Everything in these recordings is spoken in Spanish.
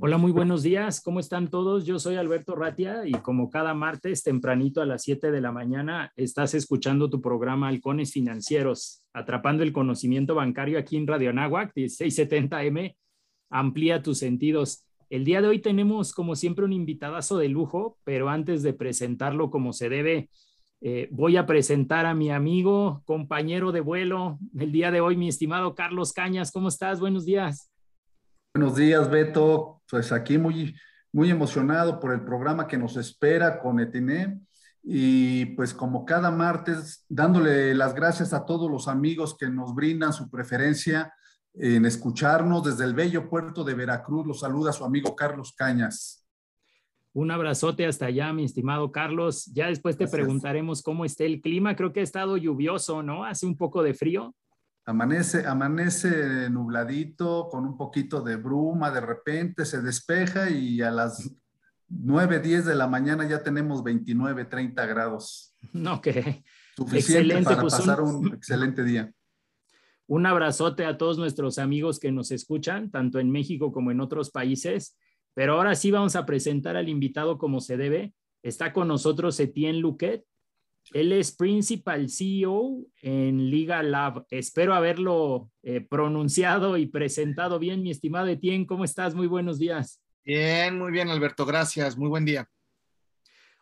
Hola, muy buenos días. ¿Cómo están todos? Yo soy Alberto Ratia y como cada martes tempranito a las 7 de la mañana estás escuchando tu programa Halcones Financieros, atrapando el conocimiento bancario aquí en Radio Anáhuac, 1670M. Amplía tus sentidos. El día de hoy tenemos como siempre un invitadazo de lujo, pero antes de presentarlo como se debe, eh, voy a presentar a mi amigo, compañero de vuelo el día de hoy, mi estimado Carlos Cañas. ¿Cómo estás? Buenos días. Buenos días, Beto. Pues aquí muy, muy emocionado por el programa que nos espera con Etiné. Y pues como cada martes, dándole las gracias a todos los amigos que nos brindan su preferencia en escucharnos desde el bello puerto de Veracruz. Los saluda su amigo Carlos Cañas. Un abrazote hasta allá, mi estimado Carlos. Ya después te gracias. preguntaremos cómo está el clima. Creo que ha estado lluvioso, ¿no? Hace un poco de frío. Amanece, amanece nubladito, con un poquito de bruma, de repente se despeja y a las 9, 10 de la mañana ya tenemos 29, 30 grados. No, que suficiente excelente, para pues pasar un, un excelente día. Un abrazote a todos nuestros amigos que nos escuchan, tanto en México como en otros países. Pero ahora sí vamos a presentar al invitado como se debe. Está con nosotros Etienne Luquet. Él es Principal CEO en Liga Lab. Espero haberlo eh, pronunciado y presentado bien, mi estimado Etienne. ¿Cómo estás? Muy buenos días. Bien, muy bien, Alberto. Gracias. Muy buen día.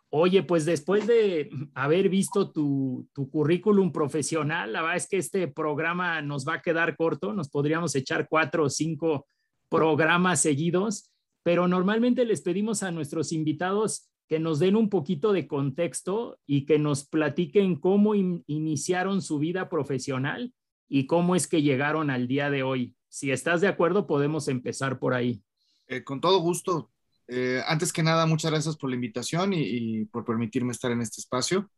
Oye, pues después de haber visto tu, tu, currículum profesional, la verdad es que este programa nos va a quedar corto. Nos podríamos echar cuatro o cinco programas seguidos, pero normalmente les pedimos a nuestros invitados que nos den un poquito de contexto y que nos platiquen cómo in iniciaron su vida profesional y cómo es que llegaron al día de hoy. Si estás de acuerdo, podemos empezar por ahí. Eh, con todo gusto. Eh, antes que nada, muchas gracias por la invitación y, por permitirme estar en este espacio,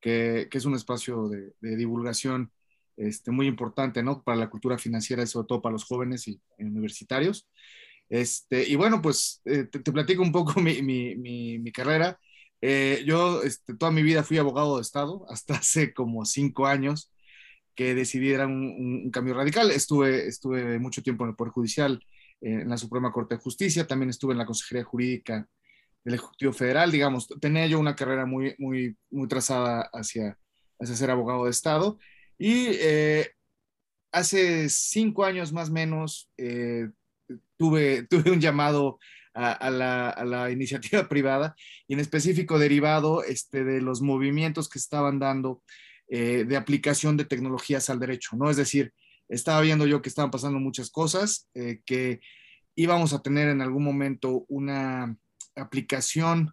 que, es un espacio de, divulgación este, muy importante ¿no? para la cultura financiera y sobre todo para los jóvenes y universitarios. Este, y bueno, pues eh, te, platico un poco mi, mi, mi, carrera. Eh, yo este, toda mi vida fui abogado de Estado, hasta hace como cinco años que decidí dar un, cambio radical. Estuve, estuve mucho tiempo en el Poder Judicial, eh, en la Suprema Corte de Justicia, también estuve en la Consejería Jurídica del Ejecutivo Federal, digamos, tenía yo una carrera muy, muy, muy trazada hacia, hacia ser abogado de Estado. Y hace cinco años más o menos tuve, tuve un llamado a, la, a, la, iniciativa privada y en específico derivado este, de los movimientos que estaban dando eh, de aplicación de tecnologías al derecho, ¿no? Es decir, estaba viendo yo que estaban pasando muchas cosas, eh, que íbamos a tener en algún momento una aplicación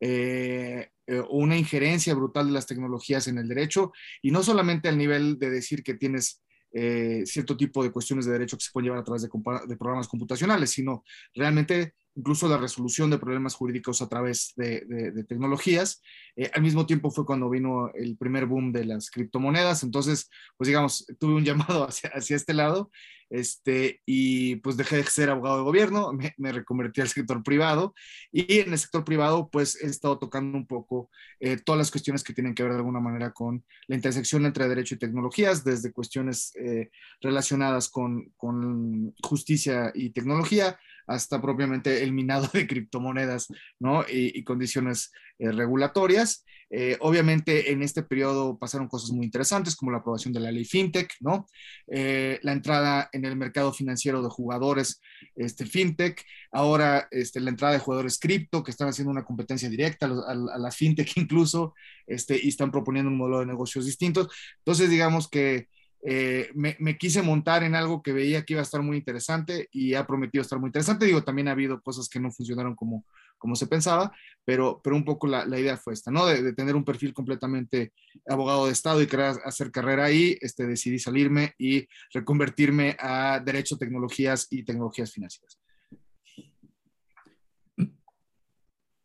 eh, o una injerencia brutal de las tecnologías en el derecho y no solamente al nivel de decir que tienes eh, cierto tipo de cuestiones de derecho que se pueden llevar a través de, de, programas computacionales, sino realmente incluso la resolución de problemas jurídicos a través de, de, de tecnologías. Eh, al mismo tiempo fue cuando vino el primer boom de las criptomonedas, entonces, pues digamos, tuve un llamado hacia, hacia este lado este, y pues dejé de ser abogado de gobierno, me, me, reconvertí al sector privado y en el sector privado pues he estado tocando un poco eh, todas las cuestiones que tienen que ver de alguna manera con la intersección entre derecho y tecnologías, desde cuestiones eh, relacionadas con, con justicia y tecnología hasta propiamente el minado de criptomonedas, ¿no? Y, condiciones eh, regulatorias. Eh, obviamente en este periodo pasaron cosas muy interesantes como la aprobación de la ley FinTech, ¿no? Eh, la entrada en el mercado financiero de jugadores este, FinTech, ahora este, la entrada de jugadores cripto que están haciendo una competencia directa a, a, a, la FinTech incluso este, y están proponiendo un modelo de negocios distintos. Entonces digamos que eh, me, quise montar en algo que veía que iba a estar muy interesante y ha prometido estar muy interesante. Digo, también ha habido cosas que no funcionaron como, como se pensaba, pero, pero un poco la, la idea fue esta, ¿no? De, de, tener un perfil completamente abogado de Estado y querer hacer carrera ahí, este, decidí salirme y reconvertirme a Derecho, Tecnologías y Tecnologías Financieras.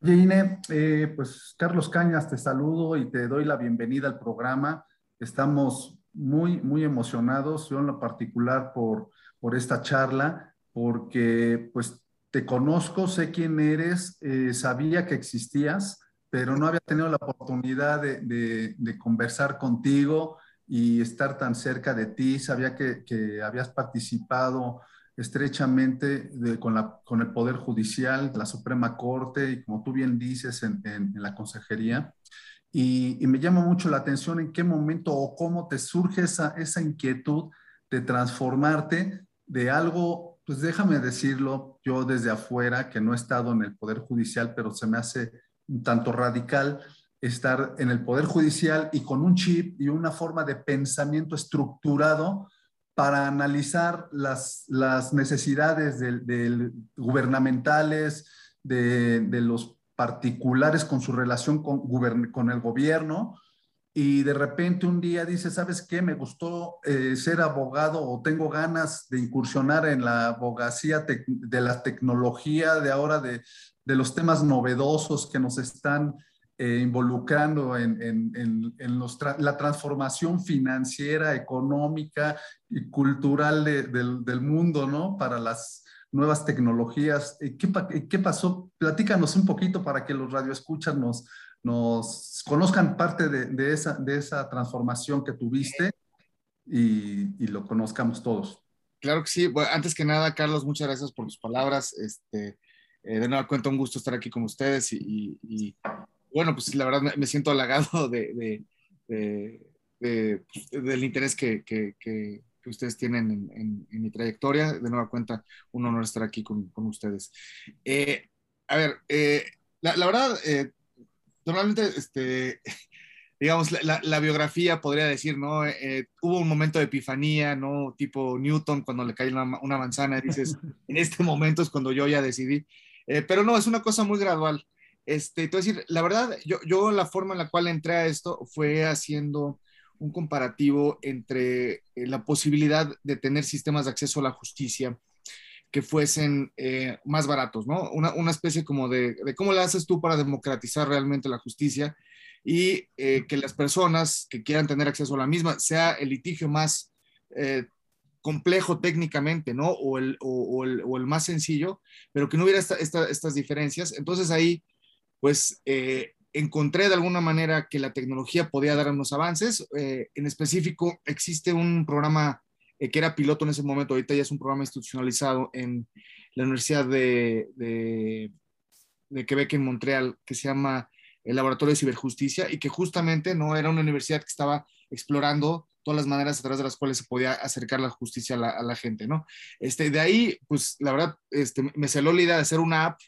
Gine, eh, pues Carlos Cañas, te saludo y te doy la bienvenida al programa. Estamos muy, muy emocionados, yo en lo particular por, por esta charla, porque pues te conozco, sé quién eres, eh, sabía que existías, pero no había tenido la oportunidad de, conversar contigo y estar tan cerca de ti. Sabía que, habías participado estrechamente con, el Poder Judicial, la Suprema Corte y como tú bien dices en, la Consejería. Y, y, me llama mucho la atención en qué momento o cómo te surge esa, esa inquietud de transformarte de algo pues déjame decirlo, yo desde afuera, que no he estado en el Poder Judicial, pero se me hace un tanto radical estar en el Poder Judicial y con un chip y una forma de pensamiento estructurado para analizar las, necesidades del, gubernamentales, de, los particulares con su relación con el gobierno, y de repente un día dice, ¿sabes qué? Me gustó eh, ser abogado o tengo ganas de incursionar en la abogacía de la tecnología, de ahora de, de, los temas novedosos que nos están eh, involucrando en, en, en, los la transformación financiera, económica y cultural del, del, mundo, ¿no? Para las nuevas tecnologías. ¿Qué, ¿Qué pasó? Platícanos un poquito para que los radioescuchas nos nos conozcan parte de, esa, de esa transformación que tuviste y, lo conozcamos todos. Claro que sí. antes que nada, Carlos, muchas gracias por tus palabras. Este, eh, de nuevo cuenta, un gusto estar aquí con ustedes y, bueno, pues la verdad me, siento halagado de, pues, del interés que, que, ustedes tienen en, mi trayectoria. De nueva cuenta, un honor estar aquí con, con ustedes. Eh, a ver, eh, la, la, verdad, normalmente, este, digamos, la, biografía podría decir, ¿no? Eh, hubo un momento de epifanía, ¿no? Tipo Newton, cuando le cae una, manzana, y dices, en este momento es cuando yo ya decidí. Eh, pero no, es una cosa muy gradual. Este, te decir, la verdad, yo, yo la forma en la cual entré a esto fue haciendo un comparativo entre eh, la posibilidad de tener sistemas de acceso a la justicia que fuesen eh, más baratos, ¿no? Una, una especie como de, cómo le haces tú para democratizar realmente la justicia y eh, que las personas que quieran tener acceso a la misma sea el litigio más eh, complejo técnicamente, ¿no? O el, o, el, o el, más sencillo, pero que no hubiera esta, estas diferencias. Entonces ahí, pues, encontré de alguna manera que la tecnología podía dar unos avances. en específico, existe un programa eh, que era piloto en ese momento, ahorita ya es un programa institucionalizado en la Universidad de, de, Quebec en Montreal, que se llama el Laboratorio de Ciberjusticia y que justamente no era una universidad que estaba explorando todas las maneras a través de las cuales se podía acercar la justicia a la, a gente, ¿no? Este, de ahí, pues la verdad, este, me salió la idea de hacer una app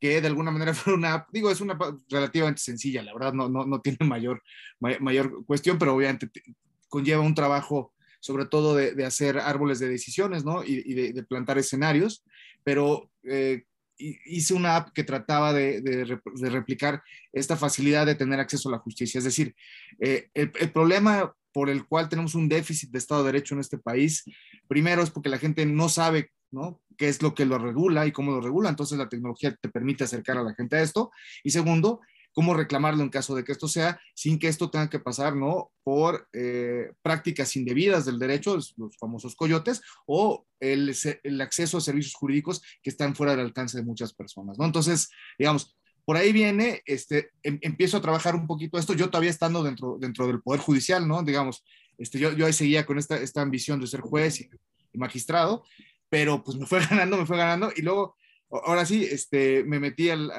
que de alguna manera fuera una app, digo, es una relativamente sencilla, la verdad, no, no, no tiene mayor, mayor cuestión, pero obviamente conlleva un trabajo sobre todo de, hacer árboles de decisiones, ¿no? Y, de, plantar escenarios, pero eh, hice una app que trataba de, replicar esta facilidad de tener acceso a la justicia. Es decir, eh, el, problema por el cual tenemos un déficit de Estado de Derecho en este país, primero es porque la gente no sabe ¿no? qué es lo que lo regula y cómo lo regula, entonces la tecnología te permite acercar a la gente a esto. Y segundo, cómo reclamarlo en caso de que esto sea, sin que esto tenga que pasar, ¿no? Por eh, prácticas indebidas del derecho, los famosos coyotes, o el, el, acceso a servicios jurídicos que están fuera del alcance de muchas personas, ¿no? Entonces, digamos, por ahí viene, este, em, empiezo a trabajar un poquito esto, yo todavía estando dentro, dentro del Poder Judicial, ¿no? Digamos, este, yo, yo ahí seguía con esta, esta ambición de ser juez y, y magistrado, pero pues me fue ganando, me fue ganando, y luego ahora sí, este, me metí al,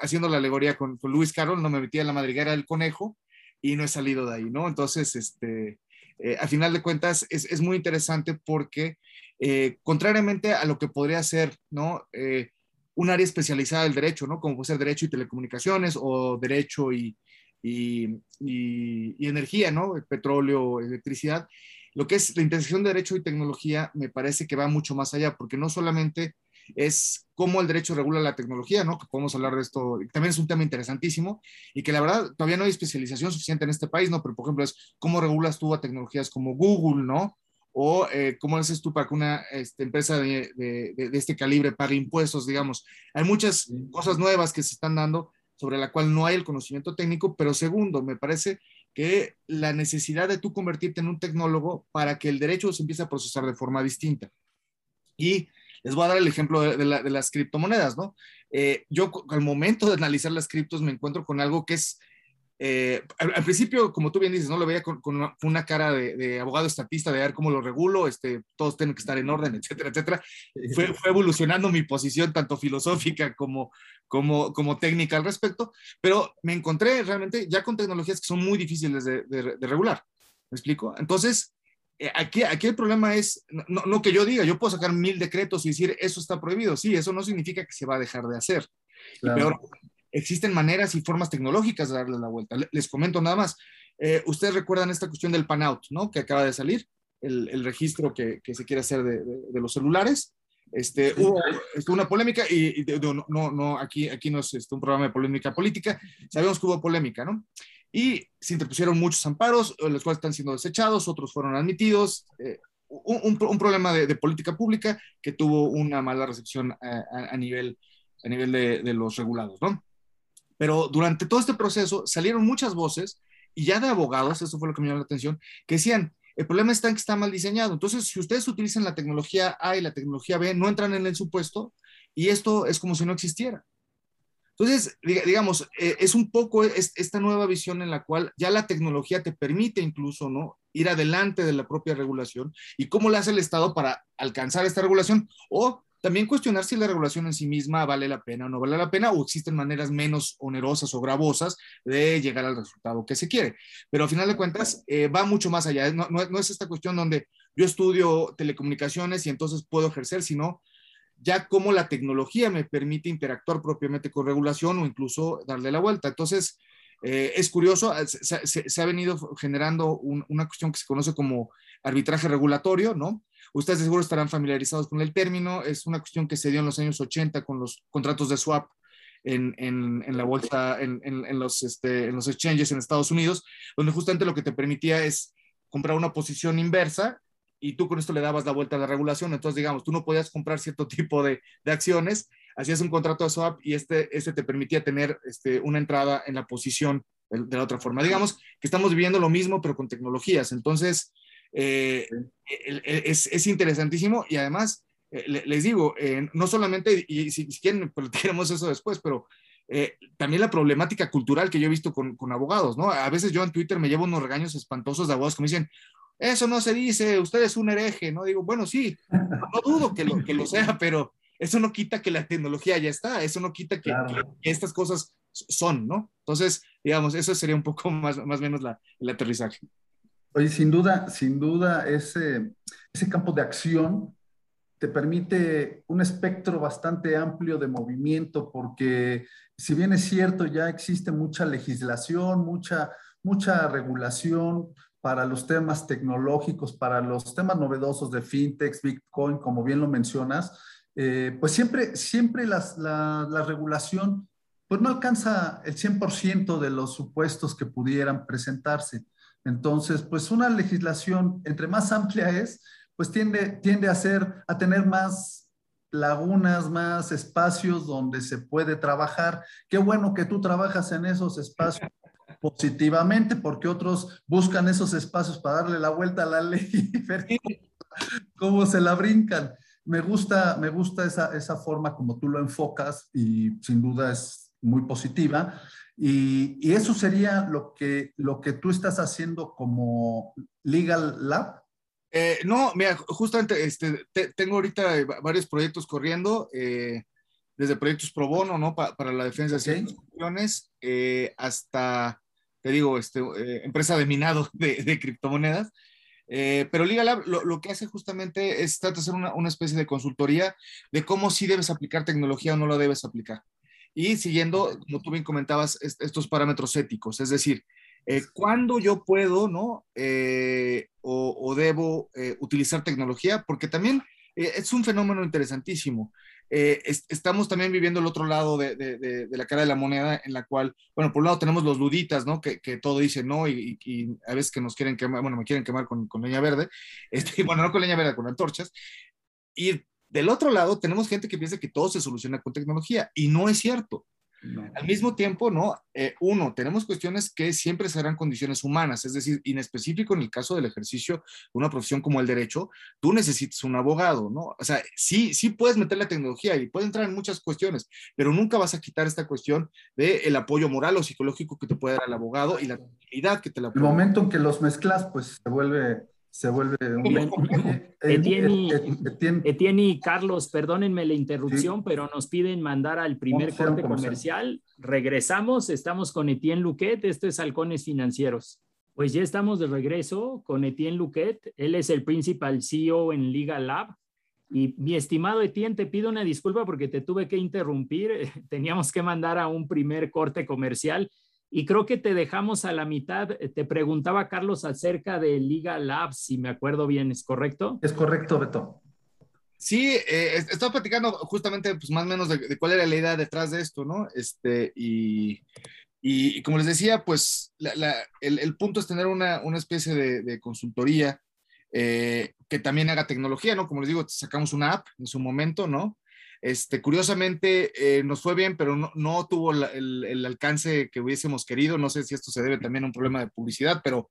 haciendo la alegoría con, Luis Carroll, no me metí a la madriguera del conejo y no he salido de ahí, ¿no? Entonces, este, eh, a final de cuentas, es, es muy interesante porque, eh, contrariamente a lo que podría ser, ¿no? Eh, un área especializada del derecho, ¿no? Como puede ser derecho y telecomunicaciones o derecho y, y, y, energía, ¿no? Petróleo, electricidad. Lo que es la intersección de derecho y tecnología me parece que va mucho más allá, porque no solamente es cómo el derecho regula la tecnología, ¿no? Que podemos hablar de esto, también es un tema interesantísimo y que la verdad todavía no hay especialización suficiente en este país, ¿no? Pero por ejemplo es cómo regulas tú a tecnologías como Google, ¿no? O eh, cómo haces tú para que una este, empresa de, de, de, este calibre pague impuestos, digamos. Hay muchas cosas nuevas que se están dando sobre la cual no hay el conocimiento técnico, pero segundo, me parece que la necesidad de tú convertirte en un tecnólogo para que el derecho se empiece a procesar de forma distinta. Y les voy a dar el ejemplo de, las criptomonedas, ¿no? Eh, yo al momento de analizar las criptos me encuentro con algo que es eh, al, principio, como tú bien dices, no lo veía con, una, cara de, abogado estatista, de ver cómo lo regulo, este, todos tienen que estar en orden, etcétera, etcétera. Fue, evolucionando mi posición, tanto filosófica como, como, como técnica al respecto, pero me encontré realmente ya con tecnologías que son muy difíciles de, regular. ¿Me explico? Entonces, aquí, aquí el problema es, no, no, que yo diga, yo puedo sacar mil decretos y decir, eso está prohibido. Sí, eso no significa que se va a dejar de hacer. Y peor, existen maneras y formas tecnológicas de darle la vuelta. Les comento nada más. Eh, ustedes recuerdan esta cuestión del pan-out, ¿no? Que acaba de salir, el, registro que, se quiere hacer de, los celulares. Este, hubo, una polémica y, no, no, aquí, aquí no es este, un programa de polémica política, sabemos que hubo polémica, ¿no? Y se interpusieron muchos amparos, los cuales están siendo desechados, otros fueron admitidos. Eh, un, problema de, política pública que tuvo una mala recepción a, nivel, a nivel de, de los regulados, ¿no? Pero durante todo este proceso salieron muchas voces y ya de abogados, eso fue lo que me llamó la atención, que decían, el problema está en que está mal diseñado. Entonces, si ustedes utilizan la tecnología A y la tecnología B, no entran en el supuesto y esto es como si no existiera. Entonces, digamos, eh, es un poco esta nueva visión en la cual ya la tecnología te permite incluso, ¿no? Ir adelante de la propia regulación y cómo le hace el Estado para alcanzar esta regulación o también cuestionar si la regulación en sí misma vale la pena o no vale la pena o existen maneras menos onerosas o gravosas de llegar al resultado que se quiere. Pero al final de cuentas eh, va mucho más allá. No, no, es esta cuestión donde yo estudio telecomunicaciones y entonces puedo ejercer, sino ya cómo la tecnología me permite interactuar propiamente con regulación o incluso darle la vuelta. Entonces, eh, es curioso, se, ha venido generando una cuestión que se conoce como arbitraje regulatorio, ¿no? Ustedes seguro estarán familiarizados con el término. Es una cuestión que se dio en los años 80 con los contratos de swap en, en, la bolsa, en, en los, este, en los exchanges en Estados Unidos, donde justamente lo que te permitía es comprar una posición inversa y tú con esto le dabas la vuelta a la regulación. Entonces, digamos, tú no podías comprar cierto tipo de, de acciones, hacías un contrato de swap y este, este te permitía tener este, una entrada en la posición de, de, la otra forma. Digamos que estamos viviendo lo mismo, pero con tecnologías. Entonces, eh, es, es, interesantísimo y además, eh, les digo, eh, no solamente, y si, quieren, tenemos eso después, pero también la problemática cultural que yo he visto con, con, abogados, ¿no? A veces yo en Twitter me llevo unos regaños espantosos de abogados que me dicen, eso no se dice, usted es un hereje, ¿no? Digo, bueno, sí, no dudo que lo, que lo sea, pero eso no quita que la tecnología ya está, eso no quita que, estas cosas son, ¿no? Entonces, digamos, eso sería un poco más, más o menos la, el aterrizaje. Oye, sin duda, sin duda, ese, ese campo de acción te permite un espectro bastante amplio de movimiento, porque si bien es cierto, ya existe mucha legislación, mucha, mucha regulación para los temas tecnológicos, para los temas novedosos de fintech, Bitcoin, como bien lo mencionas, eh, pues siempre, siempre las, la, la regulación pues no alcanza el 100% de los supuestos que pudieran presentarse. Entonces, pues una legislación, entre más amplia es, pues tiende, tiende a, ser, a tener más lagunas, más espacios donde se puede trabajar. Qué bueno que tú trabajas en esos espacios positivamente, porque otros buscan esos espacios para darle la vuelta a la ley y ver cómo, se la brincan. Me gusta, me gusta esa, esa forma como tú lo enfocas y sin duda es muy positiva. Y, eso sería lo que, lo que tú estás haciendo como Legal Lab. Eh, no, mira, justamente este, tengo ahorita varios proyectos corriendo, eh, desde proyectos pro bono, ¿no? para la defensa de instituciones, eh, hasta, te digo, este, empresa de minado de, criptomonedas. pero Legal Lab lo, que hace justamente es trata de hacer una, una especie de consultoría de cómo sí debes aplicar tecnología o no lo debes aplicar y siguiendo, como tú bien comentabas, estos parámetros éticos, es decir, eh, cuándo yo puedo, ¿no? Eh, o, debo eh, utilizar tecnología, porque también es un fenómeno interesantísimo. Estamos también viviendo el otro lado de, la cara de la moneda, en la cual, bueno, por un lado tenemos los luditas, ¿no? Que, todo dice no y, a veces que nos quieren quemar, bueno, me quieren quemar con, con leña verde, este, bueno, no con leña verde, con antorchas. Y del otro lado, tenemos gente que piensa que todo se soluciona con tecnología y no es cierto. Al mismo tiempo, ¿no? Eh, uno, tenemos cuestiones que siempre serán condiciones humanas, es decir, en específico en el caso del ejercicio de una profesión como el derecho, tú necesitas un abogado, ¿no? O sea, sí, sí puedes meter la tecnología y puede entrar en muchas cuestiones, pero nunca vas a quitar esta cuestión del el apoyo moral o psicológico que te puede dar el abogado y la tranquilidad que te la puede El momento en que los mezclas, pues se vuelve se vuelve un... Etienne, y Carlos, perdónenme la interrupción, pero nos piden mandar al primer corte comercial. Regresamos, estamos con Etienne Luquet, esto es Halcones Financieros. Pues ya estamos de regreso con Etienne Luquet, él es el principal CEO en Liga Lab. Y mi estimado Etienne, te pido una disculpa porque te tuve que interrumpir, teníamos que mandar a un primer corte comercial y creo que te dejamos a la mitad. Eh, te preguntaba Carlos acerca de Liga Labs, si me acuerdo bien, ¿es correcto? Es correcto, Beto. Sí, eh, estaba platicando justamente pues, más o menos de, cuál era la idea detrás de esto, ¿no? Este, y, y, como les decía, pues el, punto es tener una, una especie de, consultoría eh, que también haga tecnología, ¿no? Como les digo, sacamos una app en su momento, ¿no? Este, curiosamente eh, nos fue bien, pero no, tuvo el, alcance que hubiésemos querido. No sé si esto se debe también a un problema de publicidad, pero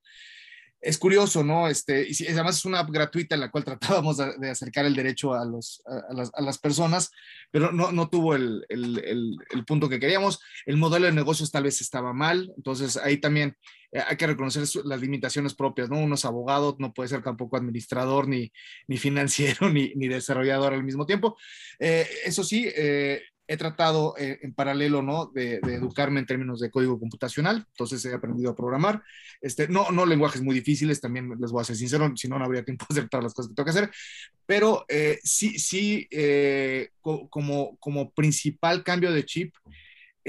es curioso, ¿no? Este, y además es una app gratuita en la cual tratábamos de, acercar el derecho a, los, a, las, personas, pero no, no tuvo el, el, punto que queríamos. El modelo de negocios tal vez estaba mal, entonces ahí también hay que reconocer las limitaciones propias, ¿no? Uno es abogado, no puede ser tampoco administrador, ni, ni financiero, ni, ni desarrollador al mismo tiempo. Eh, eso sí, eh, he tratado en paralelo, ¿no? De, educarme en términos de código computacional, entonces he aprendido a programar. Este, no, no lenguajes muy difíciles, también les voy a ser sincero, si no, no habría tiempo de hacer todas las cosas que tengo que hacer, pero sí, sí, como, como principal cambio de chip,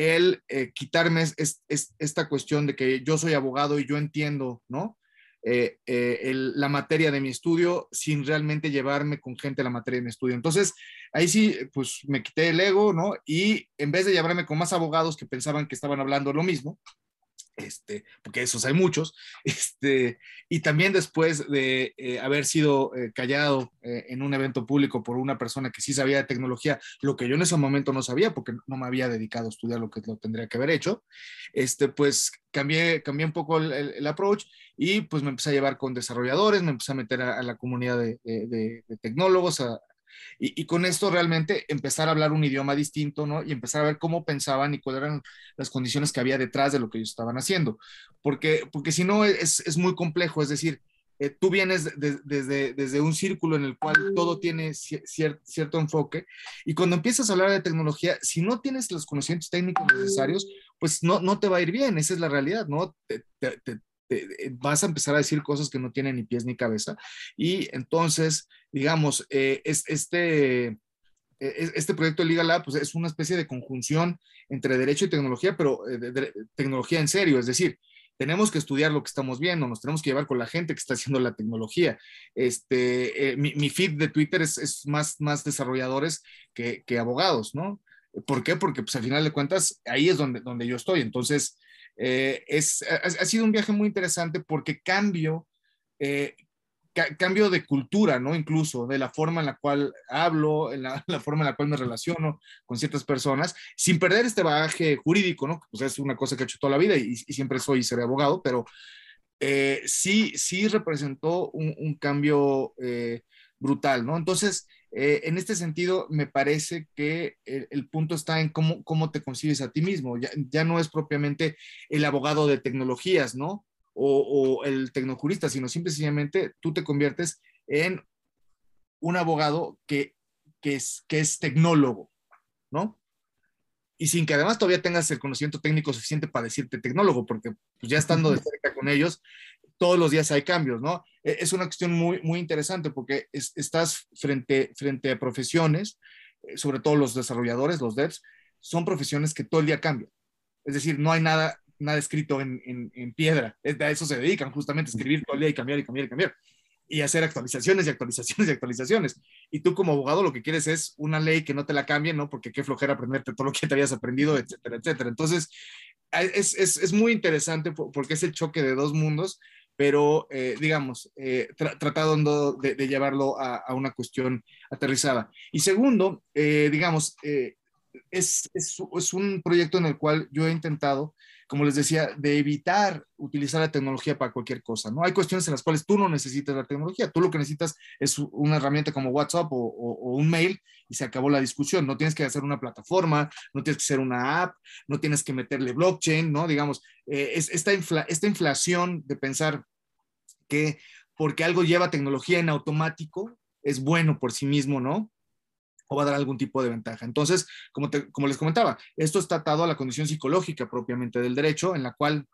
el eh, quitarme es, esta cuestión de que yo soy abogado y yo entiendo, ¿no? Eh, eh, la materia de mi estudio sin realmente llevarme con gente la materia de mi estudio. Entonces, ahí sí, pues me quité el ego, ¿no? Y en vez de llevarme con más abogados que pensaban que estaban hablando lo mismo, este, porque esos hay muchos, este, y también después de eh, haber sido eh, callado eh, en un evento público por una persona que sí sabía de tecnología, lo que yo en ese momento no sabía porque no me había dedicado a estudiar lo que lo tendría que haber hecho, este, pues cambié, cambié un poco el, approach y pues me empecé a llevar con desarrolladores, me empecé a meter a, la comunidad de, de tecnólogos, a, y, con esto realmente empezar a hablar un idioma distinto, ¿no? Y empezar a ver cómo pensaban y cuáles eran las condiciones que había detrás de lo que ellos estaban haciendo. Porque, porque si no, es, es muy complejo, es decir, eh, tú vienes desde, desde un círculo en el cual todo tiene cierto enfoque y cuando empiezas a hablar de tecnología, si no tienes los conocimientos técnicos necesarios, pues no, no te va a ir bien, esa es la realidad, ¿no? te, vas a empezar a decir cosas que no tienen ni pies ni cabeza. Y entonces, digamos, eh, es, este, e, e, este proyecto de Liga Lab pues, es una especie de conjunción entre derecho y tecnología, pero eh, tecnología en serio, es decir, tenemos que estudiar lo que estamos viendo, nos tenemos que llevar con la gente que está haciendo la tecnología. Este, eh, mi, feed de Twitter es, más, más desarrolladores que, que, abogados, ¿no? ¿Por qué? Porque pues al final de cuentas ahí es donde, donde yo estoy. Entonces, eh, es, ha, sido un viaje muy interesante porque cambio, eh, cambio de cultura, ¿no? Incluso de la forma en la cual hablo, en la, forma en la cual me relaciono con ciertas personas, sin perder este bagaje jurídico, ¿no? Pues es una cosa que he hecho toda la vida y, siempre soy y seré abogado, pero eh, sí, sí representó un, cambio brutal, ¿no? Entonces, eh, en este sentido, me parece que el, punto está en cómo, cómo te concibes a ti mismo. Ya, no es propiamente el abogado de tecnologías, ¿no? O, el tecnocurista, sino simplemente tú te conviertes en un abogado que, que, es, que es tecnólogo, ¿no? Y sin que además todavía tengas el conocimiento técnico suficiente para decirte tecnólogo, porque pues, ya estando de cerca con ellos, todos los días hay cambios, ¿no? E, es una cuestión muy, muy interesante porque estás frente, frente a profesiones, eh, sobre todo los desarrolladores, los devs, son profesiones que todo el día cambian. Es decir, no hay nada, nada escrito en, en, piedra. A eso se dedican justamente, escribir todo el día y cambiar y cambiar y cambiar. Y hacer actualizaciones y actualizaciones y actualizaciones. Y tú como abogado lo que quieres es una ley que no te la cambie, ¿no? Porque qué flojera aprenderte todo lo que te habías aprendido, etcétera, etcétera. Entonces, es, es, es muy interesante porque es el choque de dos mundos pero eh, digamos, eh, tratando de, llevarlo a, una cuestión aterrizada. Y segundo, eh, digamos, es, es, es, un proyecto en el cual yo he intentado, como les decía, de evitar utilizar la tecnología para cualquier cosa, ¿no? Hay cuestiones en las cuales tú no necesitas la tecnología, tú lo que necesitas es una herramienta como WhatsApp o, un mail y se acabó la discusión, no tienes que hacer una plataforma, no tienes que hacer una app, no tienes que meterle blockchain, ¿no? Digamos, eh, es esta, esta inflación de pensar que porque algo lleva tecnología en automático, es bueno por sí mismo, ¿no? O va a dar algún tipo de ventaja. Entonces, como, te, como les comentaba, esto está atado a la condición psicológica propiamente del derecho, en la cual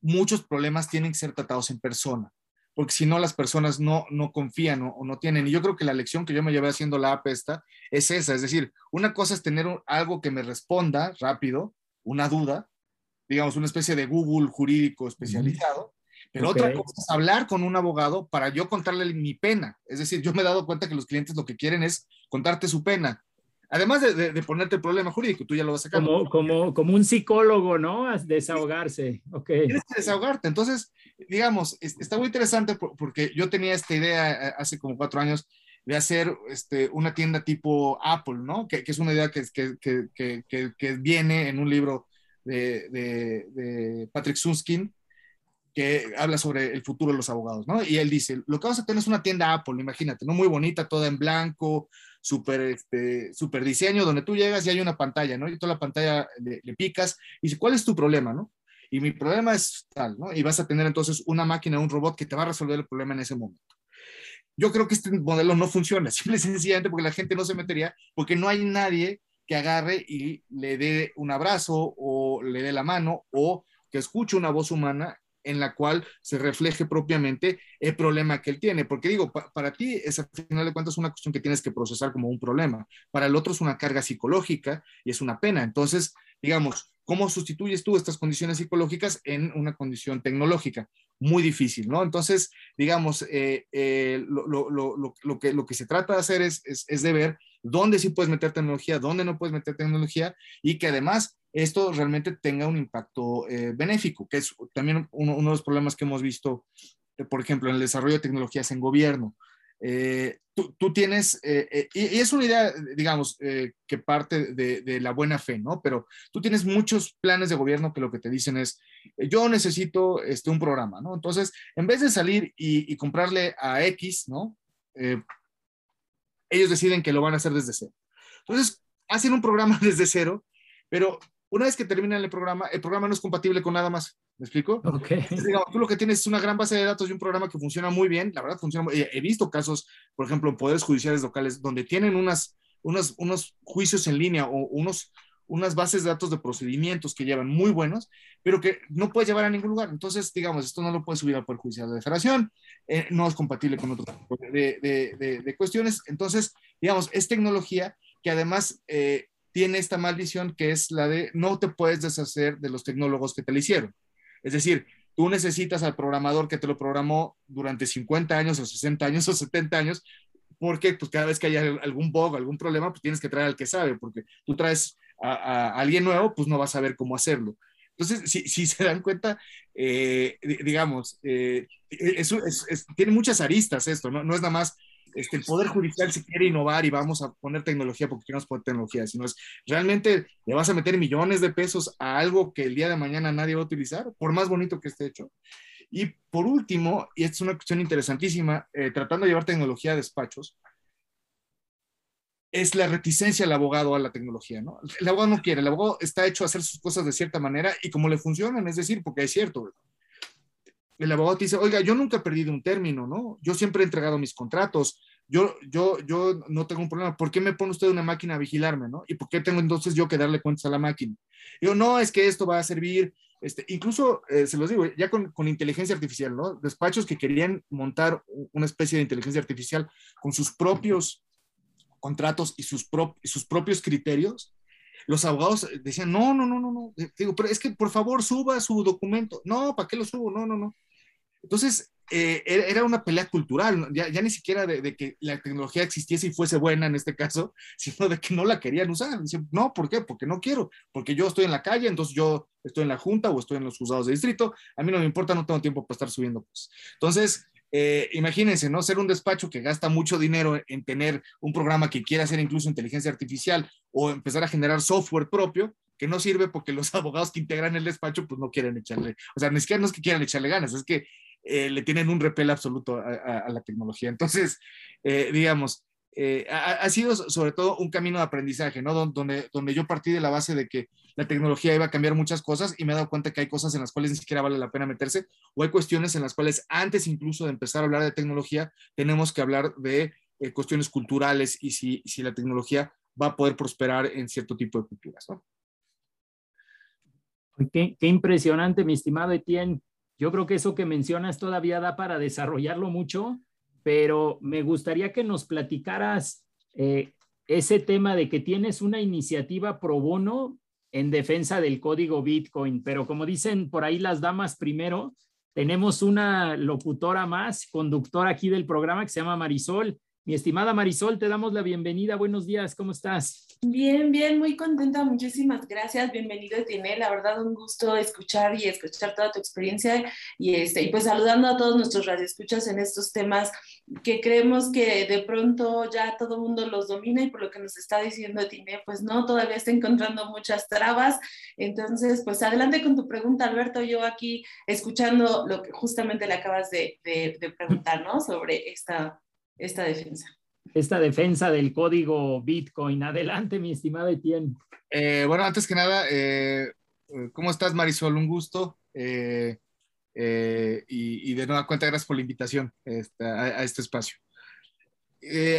muchos problemas tienen que ser tratados en persona, porque si no las personas no, no confían o, o, no tienen. Y yo creo que la lección que yo me llevé haciendo la app esta es esa, es decir, una cosa es tener un, algo que me responda rápido, una duda, digamos, una especie de Google jurídico especializado, pero okay. otra cosa es hablar con un abogado para yo contarle mi pena. Es decir, yo me he dado cuenta que los clientes lo que quieren es contarte su pena. Además de, de, de ponerte el problema jurídico, tú ya lo vas a sacar. Como, como, como un psicólogo, ¿no? Desahogarse. Ok. Tienes que desahogarte. Entonces, digamos, está muy interesante porque yo tenía esta idea eh, hace como cuatro años de hacer este, una tienda tipo Apple, ¿no? Que, que es una idea que, que, viene en un libro de, de, de Patrick Sunskin, que habla sobre el futuro de los abogados, ¿no? Y él dice, lo que vas a tener es una tienda Apple, imagínate, ¿no? Muy bonita, toda en blanco, súper este, super diseño, donde tú llegas y hay una pantalla, ¿no? Y toda la pantalla le, le, picas y dice, ¿cuál es tu problema, no? Y mi problema es tal, ¿no? Y vas a tener entonces una máquina, un robot que te va a resolver el problema en ese momento. Yo creo que este modelo no funciona, simple y sencillamente porque la gente no se metería, porque no hay nadie que agarre y le dé un abrazo o le dé la mano o que escuche una voz humana en la cual se refleje propiamente el problema que él tiene. Porque digo, pa para ti es al final de cuentas una cuestión que tienes que procesar como un problema. Para el otro es una carga psicológica y es una pena. Entonces, digamos, ¿cómo sustituyes tú estas condiciones psicológicas en una condición tecnológica? Muy difícil, ¿no? Entonces, digamos, eh, eh, lo, lo, lo, lo, que, lo que se trata de hacer es, es, es de ver dónde sí puedes meter tecnología, dónde no puedes meter tecnología y que además esto realmente tenga un impacto eh, benéfico, que es también uno, uno, de los problemas que hemos visto, eh, por ejemplo, en el desarrollo de tecnologías en gobierno. Eh, tú, tú, tienes, eh, y, y, es una idea, digamos, que parte de, de, la buena fe, ¿no? Pero tú tienes muchos planes de gobierno que lo que te dicen es, yo necesito este, un programa, ¿no? Entonces, en vez de salir y, y comprarle a X, ¿no? ellos deciden que lo van a hacer desde cero. Entonces, hacen un programa desde cero, pero una vez que terminan el programa, el programa no es compatible con nada más. ¿Me explico? Okay. Entonces, digamos, tú lo que tienes es una gran base de datos y un programa que funciona muy bien. La verdad, funciona muy bien. He visto casos, por ejemplo, en poderes judiciales locales, donde tienen unas, unos, unos juicios en línea o unos, unas bases de datos de procedimientos que llevan muy buenos, pero que no puedes llevar a ningún lugar. Entonces, digamos, esto no lo puedes subir al Poder Judicial de Federación, eh, no es compatible con otro tipo de, de, de, de, cuestiones. Entonces, digamos, es tecnología que además eh, tiene esta maldición que es la de no te puedes deshacer de los tecnólogos que te lo hicieron. Es decir, tú necesitas al programador que te lo programó durante 50 años o 60 años o 70 años, porque pues cada vez que haya algún bug, algún problema, pues tienes que traer al que sabe, porque tú traes a, alguien nuevo, pues no vas a saber cómo hacerlo. Entonces, si, si se dan cuenta, eh, digamos, eh, es, es, es, tiene muchas aristas esto, ¿no? no es nada más este, el Poder Judicial se quiere innovar y vamos a poner tecnología porque queremos poner tecnología, sino es realmente le vas a meter millones de pesos a algo que el día de mañana nadie va a utilizar, por más bonito que esté hecho. Y por último, y esta es una cuestión interesantísima, eh, tratando de llevar tecnología a despachos, es la reticencia del abogado a la tecnología, ¿no? El abogado no quiere, el abogado está hecho a hacer sus cosas de cierta manera y como le funcionan, es decir, porque es cierto, el abogado te dice, oiga, yo nunca he perdido un término, ¿no? Yo siempre he entregado mis contratos, yo, yo, yo no tengo un problema, ¿por qué me pone usted una máquina a vigilarme, ¿no? ¿Y por qué tengo entonces yo que darle cuentas a la máquina? Yo, no, es que esto va a servir, este, incluso, eh, se los digo, ya con, con, inteligencia artificial, ¿no? Despachos que querían montar una especie de inteligencia artificial con sus propios contratos y sus, pro, y sus propios criterios, los abogados decían, no, no, no, no, no, digo, pero es que por favor suba su documento. No, ¿para qué lo subo? No, no, no. Entonces, eh, era una pelea cultural, ya, ni siquiera de, que la tecnología existiese y fuese buena en este caso, sino de que no la querían usar. Dicen, no, ¿por qué? Porque no quiero, porque yo estoy en la calle, entonces yo estoy en la junta o estoy en los juzgados de distrito, a mí no me importa, no tengo tiempo para estar subiendo cosas. Entonces, eh, imagínense, ¿no? Ser un despacho que gasta mucho dinero en tener un programa que quiera hacer incluso inteligencia artificial o empezar a generar software propio, que no sirve porque los abogados que integran el despacho pues no quieren echarle, o sea, ni siquiera no es que quieran echarle ganas, es que eh, le tienen un repel absoluto a, la tecnología. Entonces, eh, digamos, eh, ha, sido sobre todo un camino de aprendizaje, ¿no? Donde, donde yo partí de la base de que la tecnología iba a cambiar muchas cosas y me he dado cuenta que hay cosas en las cuales ni siquiera vale la pena meterse o hay cuestiones en las cuales antes incluso de empezar a hablar de tecnología tenemos que hablar de cuestiones culturales y si, si la tecnología va a poder prosperar en cierto tipo de culturas, ¿no? Qué, qué, impresionante, mi estimado Etienne. Yo creo que eso que mencionas todavía da para desarrollarlo mucho, pero me gustaría que nos platicaras eh, ese tema de que tienes una iniciativa pro bono en defensa del código Bitcoin, pero como dicen por ahí las damas primero, tenemos una locutora más, conductora aquí del programa que se llama Marisol. Mi estimada Marisol, te damos la bienvenida. Buenos días, ¿cómo estás? Bien, bien, muy contenta. Muchísimas gracias. Bienvenido, Tiene. La verdad, un gusto escuchar y escuchar toda tu experiencia y, este, y pues saludando a todos nuestros radioescuchas en estos temas que creemos que de pronto ya todo el mundo los domina y por lo que nos está diciendo Tiene, pues no, todavía está encontrando muchas trabas. Entonces, pues adelante con tu pregunta, Alberto. Yo aquí escuchando lo que justamente le acabas de, de, de preguntar, ¿no? Sobre esta esta defensa. Esta defensa del código Bitcoin. Adelante, mi estimado Etienne. Eh, bueno, antes que nada, eh, ¿cómo estás, Marisol? Un gusto. Eh, y, de nueva cuenta, gracias por la invitación este, a, este espacio.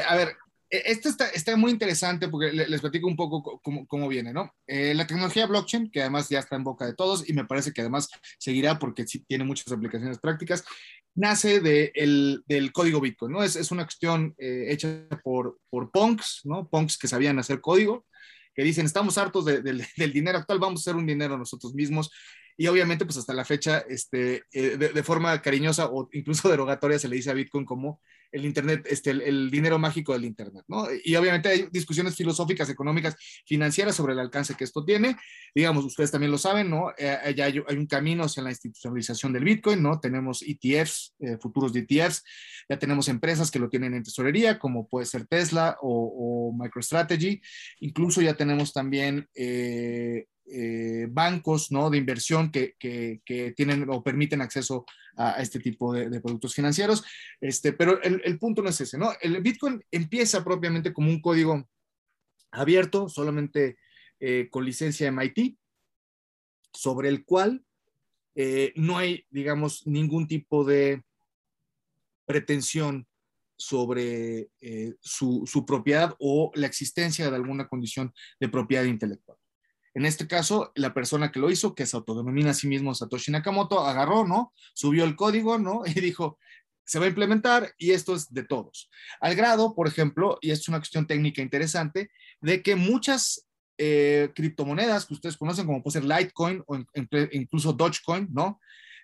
a ver, esto está, muy interesante porque les platico un poco cómo, viene, ¿no? la tecnología blockchain, que además ya está en boca de todos y me parece que además seguirá porque tiene muchas aplicaciones prácticas, nace del código Bitcoin, ¿no? Es, una cuestión eh, hecha por, por punks, ¿no? Punks que sabían hacer código, que dicen, estamos hartos del dinero actual, vamos a hacer un dinero nosotros mismos. Y obviamente, pues hasta la fecha, este, eh, de, forma cariñosa o incluso derogatoria, se le dice a Bitcoin como el Internet, este, el, dinero mágico del Internet, ¿no? Y obviamente hay discusiones filosóficas, económicas, financieras sobre el alcance que esto tiene. Digamos, ustedes también lo saben, ¿no? Eh, ya hay, un camino hacia la institucionalización del Bitcoin, ¿no? Tenemos ETFs, eh, futuros ETFs, ya tenemos empresas que lo tienen en tesorería, como puede ser Tesla o, MicroStrategy. Incluso ya tenemos también eh, eh, bancos ¿no? de inversión que, tienen o permiten acceso a, este tipo de, productos financieros. Este, pero el, punto no es ese, ¿no? El Bitcoin empieza propiamente como un código abierto, solamente eh, con licencia MIT, sobre el cual eh, no hay, digamos, ningún tipo de pretensión sobre su propiedad o la existencia de alguna condición de propiedad intelectual. En este caso, la persona que lo hizo, que se autodenomina a sí mismo Satoshi Nakamoto, agarró, ¿no? Subió el código, ¿no? Y dijo, se va a implementar y esto es de todos. Al grado, por ejemplo, y es una cuestión técnica interesante, de que muchas eh, criptomonedas que ustedes conocen, como puede ser Litecoin o incluso Dogecoin, ¿no?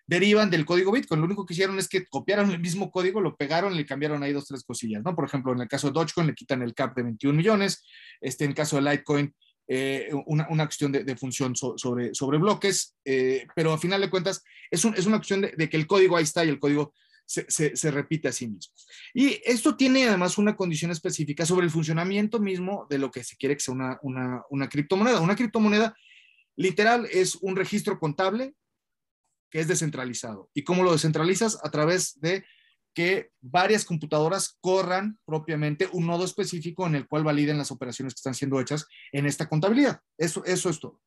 Derivan del código Bitcoin. Lo único que hicieron es que copiaron el mismo código, lo pegaron, le cambiaron ahí dos, tres cosillas, ¿no? Por ejemplo, en el caso de Dogecoin le quitan el cap de 21 millones, este, en el caso de Litecoin eh, una, una, cuestión de, función sobre, sobre bloques, eh, pero a final de cuentas es, es una cuestión de, que el código ahí está y el código se, se, repite a sí mismo. Y esto tiene además una condición específica sobre el funcionamiento mismo de lo que se quiere que sea una, una, una criptomoneda. Una criptomoneda literal es un registro contable que es descentralizado. ¿Y cómo lo descentralizas? A través de que varias computadoras corran propiamente un nodo específico en el cual validen las operaciones que están siendo hechas en esta contabilidad. Eso, eso es todo.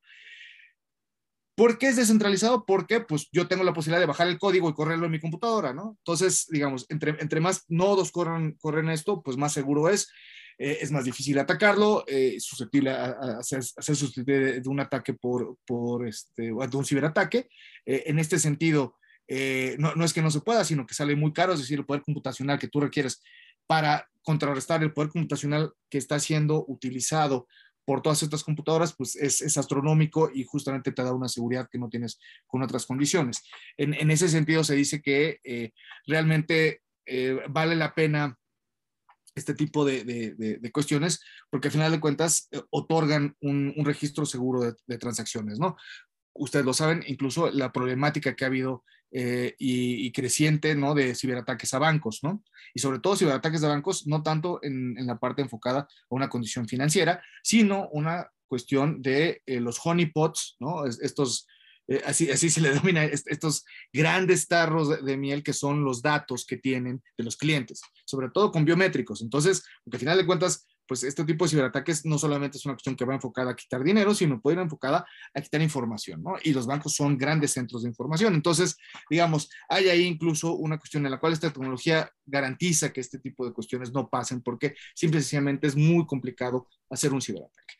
¿Por qué es descentralizado? Porque pues yo tengo la posibilidad de bajar el código y correrlo en mi computadora, ¿no? Entonces, digamos, entre, entre más nodos corran, corren esto, pues más seguro es. Eh, es más difícil atacarlo, eh, susceptible a, ser, susceptible de, un ataque por, por este, de un ciberataque. Eh, en este sentido, eh, no, no, es que no se pueda, sino que sale muy caro, es decir, el poder computacional que tú requieres para contrarrestar el poder computacional que está siendo utilizado por todas estas computadoras, pues es, es astronómico y justamente te da una seguridad que no tienes con otras condiciones. En, en ese sentido, se dice que eh, realmente eh, vale la pena este tipo de, de, de, cuestiones, porque al final de cuentas otorgan un, un registro seguro de, transacciones, ¿no? Ustedes lo saben, incluso la problemática que ha habido eh, y, creciente, ¿no? De ciberataques a bancos, ¿no? Y sobre todo ciberataques a bancos, no tanto en, la parte enfocada a una condición financiera, sino una cuestión de eh, los honeypots, ¿no? Estos, eh, así, así se le denomina, estos grandes tarros de, miel que son los datos que tienen de los clientes, sobre todo con biométricos. Entonces, porque al final de cuentas, pues este tipo de ciberataques no solamente es una cuestión que va enfocada a quitar dinero, sino puede ir enfocada a quitar información, ¿no? Y los bancos son grandes centros de información. Entonces, digamos, hay ahí incluso una cuestión en la cual esta tecnología garantiza que este tipo de cuestiones no pasen porque simple y sencillamente es muy complicado hacer un ciberataque.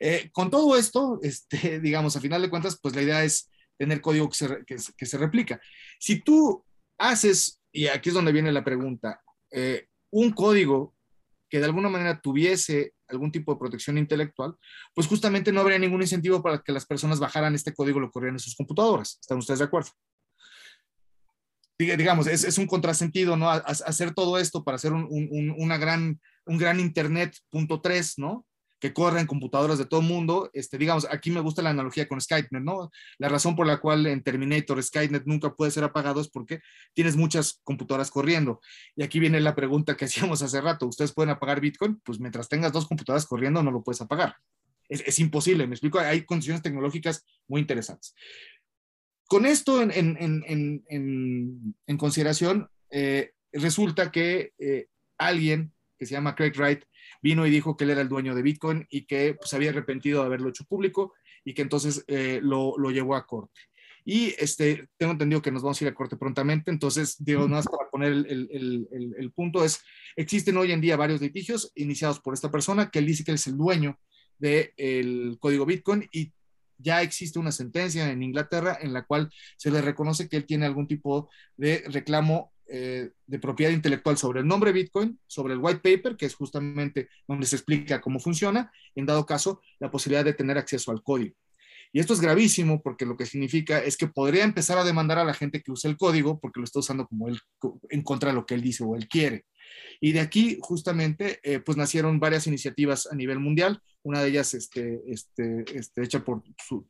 Eh, con todo esto, este, digamos, a final de cuentas, pues la idea es tener código que se, que, se replica. Si tú haces, y aquí es donde viene la pregunta, eh, un código que de alguna manera tuviese algún tipo de protección intelectual, pues justamente no habría ningún incentivo para que las personas bajaran este código y lo corrieran en sus computadoras. ¿Están ustedes de acuerdo? Digamos, es, es un contrasentido, ¿no? Hacer todo esto para hacer un, un, una gran, un gran Internet ¿no? Que corren computadoras de todo el mundo. Este, digamos, aquí me gusta la analogía con Skynet, ¿no? La razón por la cual en Terminator Skynet nunca puede ser apagado es porque tienes muchas computadoras corriendo. Y aquí viene la pregunta que hacíamos hace rato. ¿Ustedes pueden apagar Bitcoin? Pues mientras tengas dos computadoras corriendo no lo puedes apagar. Es, imposible, me explico. Hay condiciones tecnológicas muy interesantes. Con esto en, en, en, en consideración, eh, resulta que eh, alguien que se llama Craig Wright vino y dijo que él era el dueño de Bitcoin y que pues, había arrepentido de haberlo hecho público y que entonces eh, lo, lo, llevó a corte. Y este, tengo entendido que nos vamos a ir a corte prontamente, entonces, digo, más para poner el, el, el, punto es, existen hoy en día varios litigios iniciados por esta persona que él dice que él es el dueño del código Bitcoin y ya existe una sentencia en Inglaterra en la cual se le reconoce que él tiene algún tipo de reclamo eh, de propiedad intelectual sobre el nombre Bitcoin, sobre el white paper, que es justamente donde se explica cómo funciona, en dado caso, la posibilidad de tener acceso al código. Y esto es gravísimo porque lo que significa es que podría empezar a demandar a la gente que usa el código porque lo está usando como él, en contra de lo que él dice o él quiere. Y de aquí justamente eh, pues nacieron varias iniciativas a nivel mundial, una de ellas este, este, este hecha por su,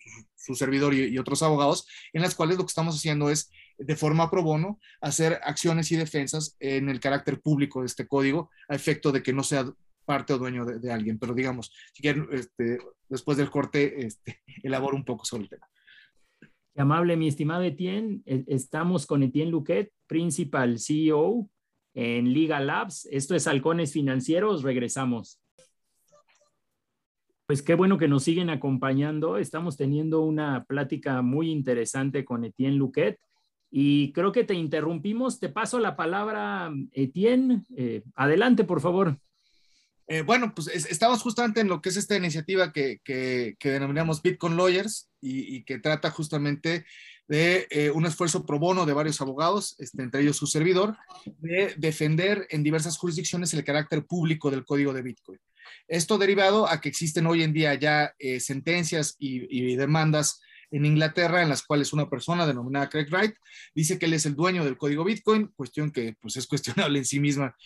servidor y, y, otros abogados, en las cuales lo que estamos haciendo es de forma pro bono hacer acciones y defensas en el carácter público de este código a efecto de que no sea parte o dueño de, alguien. Pero digamos, si quieren, este, después del corte, este, elaboro un poco sobre el tema. Amable, mi estimado Etienne. E, estamos con Etienne Luquet, principal CEO en Liga Labs. Esto es Halcones Financieros. Regresamos. Pues qué bueno que nos siguen acompañando. Estamos teniendo una plática muy interesante con Etienne Luquet. Y creo que te interrumpimos. Te paso la palabra, Etienne. Eh, adelante, por favor. Eh, bueno, pues estamos justamente en lo que es esta iniciativa que, que, denominamos Bitcoin Lawyers y, que trata justamente de eh, un esfuerzo pro bono de varios abogados, este, entre ellos su servidor, de defender en diversas jurisdicciones el carácter público del código de Bitcoin. Esto derivado a que existen hoy en día ya sentencias y demandas en Inglaterra, en las cuales una persona denominada Craig Wright dice que él es el dueño del código Bitcoin, cuestión que pues es cuestionable en sí misma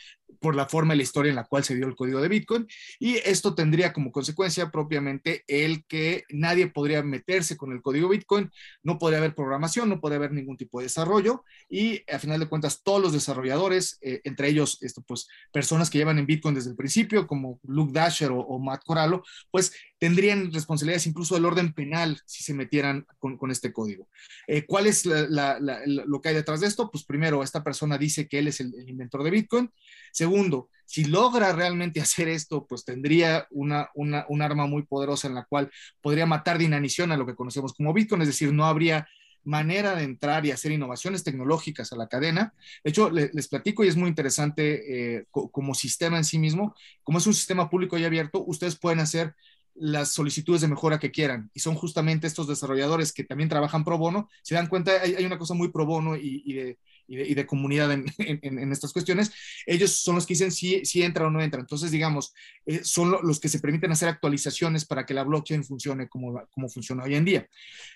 por la forma y la historia en la cual se dio el código de Bitcoin. Y esto tendría como consecuencia propiamente el que nadie podría meterse con el código Bitcoin, no podría haber programación, no podría haber ningún tipo de desarrollo y a final de cuentas todos los desarrolladores, eh, entre ellos esto, pues personas que llevan en Bitcoin desde el principio como Luke Dasher o, o Matt Corallo, pues tendrían responsabilidades incluso del orden penal si se metieran con, este código. Eh, ¿Cuál es lo que hay detrás de esto? Pues primero, esta persona dice que él es el, inventor de Bitcoin. Segundo, si logra realmente hacer esto, pues tendría una, un arma muy poderosa en la cual podría matar de inanición a lo que conocemos como Bitcoin, es decir, no habría manera de entrar y hacer innovaciones tecnológicas a la cadena. De hecho, les, platico y es muy interesante eh, como sistema en sí mismo. Como es un sistema público y abierto, ustedes pueden hacer las solicitudes de mejora que quieran. Y son justamente estos desarrolladores que también trabajan pro bono. Se dan cuenta, hay, una cosa muy pro bono y, de, y de, comunidad en, en, estas cuestiones. Ellos son los que dicen si, si entra o no entra. Entonces, digamos, eh, son los que se permiten hacer actualizaciones para que la blockchain funcione como, como funciona hoy en día.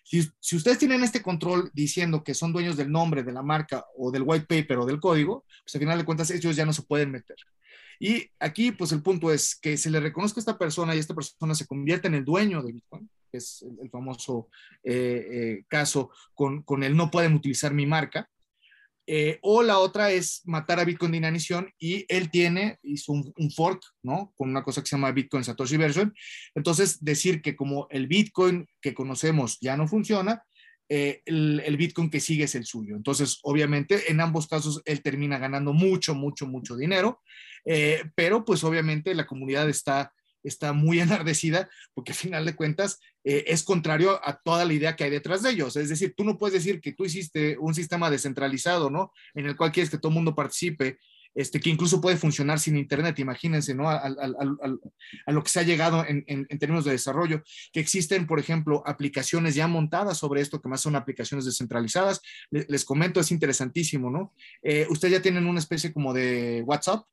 Si, si ustedes tienen este control diciendo que son dueños del nombre, de la marca o del white paper o del código, pues al final de cuentas ellos ya no se pueden meter. Y aquí, pues el punto es que se le reconozca a esta persona y esta persona se convierta en el dueño de Bitcoin, que es el, famoso caso con, con el no pueden utilizar mi marca. Eh, o la otra es matar a Bitcoin de inanición y él tiene, hizo un, fork, ¿no? Con una cosa que se llama Bitcoin Satoshi Version. Entonces, decir que como el Bitcoin que conocemos ya no funciona, eh, el, Bitcoin que sigue es el suyo. Entonces, obviamente, en ambos casos, él termina ganando mucho, mucho, mucho dinero, eh, pero pues obviamente la comunidad está está muy enardecida porque al final de cuentas eh, es contrario a toda la idea que hay detrás de ellos. Es decir, tú no puedes decir que tú hiciste un sistema descentralizado, ¿no? En el cual quieres que todo el mundo participe, este, que incluso puede funcionar sin Internet, imagínense, ¿no? A, lo que se ha llegado en, términos de desarrollo, que existen, por ejemplo, aplicaciones ya montadas sobre esto, que más son aplicaciones descentralizadas. Les, comento, es interesantísimo, ¿no? Eh, ustedes ya tienen una especie como de WhatsApp,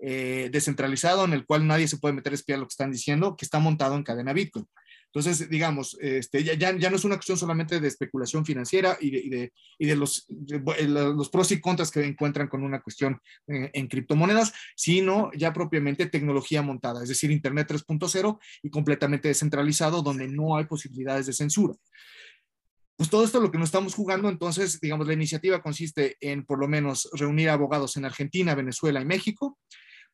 eh, descentralizado en el cual nadie se puede meter a espiar lo que están diciendo, que está montado en cadena Bitcoin. Entonces, digamos, este, ya, no es una cuestión solamente de especulación financiera y de, los, los pros y contras que encuentran con una cuestión eh, en criptomonedas, sino ya propiamente tecnología montada, es decir, Internet 3.0 y completamente descentralizado, donde no hay posibilidades de censura. Pues todo esto lo que nos estamos jugando, entonces, digamos, la iniciativa consiste en por lo menos reunir abogados en Argentina, Venezuela y México,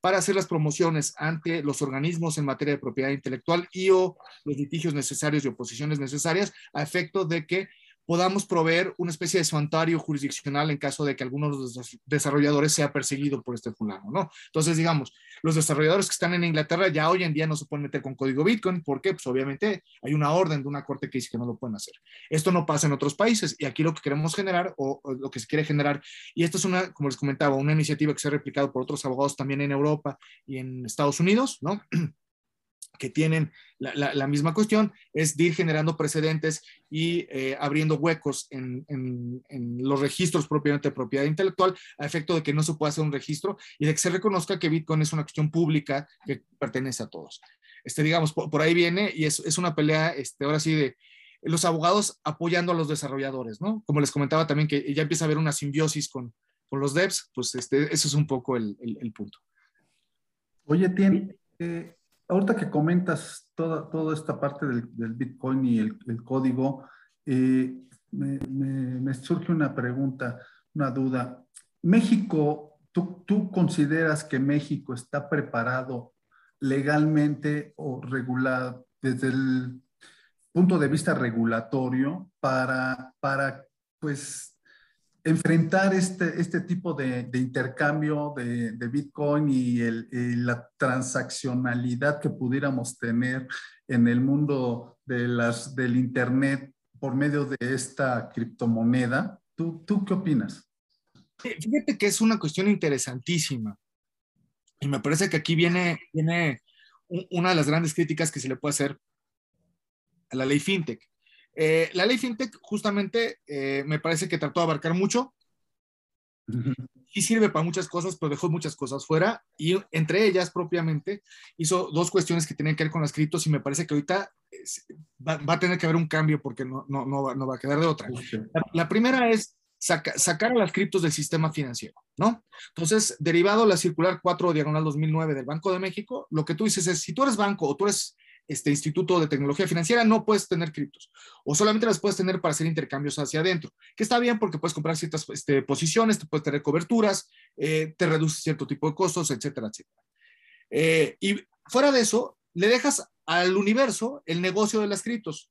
para hacer las promociones ante los organismos en materia de propiedad intelectual y o los litigios necesarios y oposiciones necesarias a efecto de que podamos proveer una especie de santuario jurisdiccional en caso de que alguno de los desarrolladores sea perseguido por este fulano, ¿no? Entonces, digamos, los desarrolladores que están en Inglaterra ya hoy en día no se pueden meter con código Bitcoin, porque pues obviamente hay una orden de una corte que dice que no lo pueden hacer. Esto no pasa en otros países y aquí lo que queremos generar o, o lo que se quiere generar, y esto es una, como les comentaba, una iniciativa que se ha replicado por otros abogados también en Europa y en Estados Unidos, ¿no? Que tienen la, misma cuestión, es de ir generando precedentes y eh, abriendo huecos en, los registros propiamente de propiedad intelectual a efecto de que no se pueda hacer un registro y de que se reconozca que Bitcoin es una cuestión pública que pertenece a todos. Este, digamos, por, ahí viene y es, una pelea, este, ahora sí, de los abogados apoyando a los desarrolladores, ¿no? Como les comentaba también que ya empieza a haber una simbiosis con, los devs, pues este, eso es un poco el, punto. Oye, tiene... Eh, ahorita que comentas toda, toda esta parte del, Bitcoin y el, código, eh, me, surge una pregunta, una duda. México, ¿tú, ¿tú consideras que México está preparado legalmente o regulado desde el punto de vista regulatorio para, para pues, enfrentar este, este tipo de, intercambio de, Bitcoin y, la transaccionalidad que pudiéramos tener en el mundo de las, del Internet por medio de esta criptomoneda. ¿Tú, ¿Tú qué opinas? Fíjate que es una cuestión interesantísima. Y me parece que aquí viene, viene una de las grandes críticas que se le puede hacer a la ley FinTech. Eh, la ley FinTech justamente eh, me parece que trató de abarcar mucho y sirve para muchas cosas, pero dejó muchas cosas fuera y entre ellas propiamente hizo dos cuestiones que tienen que ver con las criptos y me parece que ahorita va, a tener que haber un cambio porque no, no, no, va, no va a quedar de otra. La, primera es sacar a las criptos del sistema financiero, ¿no? Entonces, derivado la circular 4 diagonal 2009 del Banco de México, lo que tú dices es, si tú eres banco o tú eres este instituto de tecnología financiera, no puedes tener criptos o solamente las puedes tener para hacer intercambios hacia adentro, que está bien porque puedes comprar ciertas este, posiciones, te puedes tener coberturas, eh, te reduce cierto tipo de costos, etcétera, etcétera. Eh, y fuera de eso, le dejas al universo el negocio de las criptos,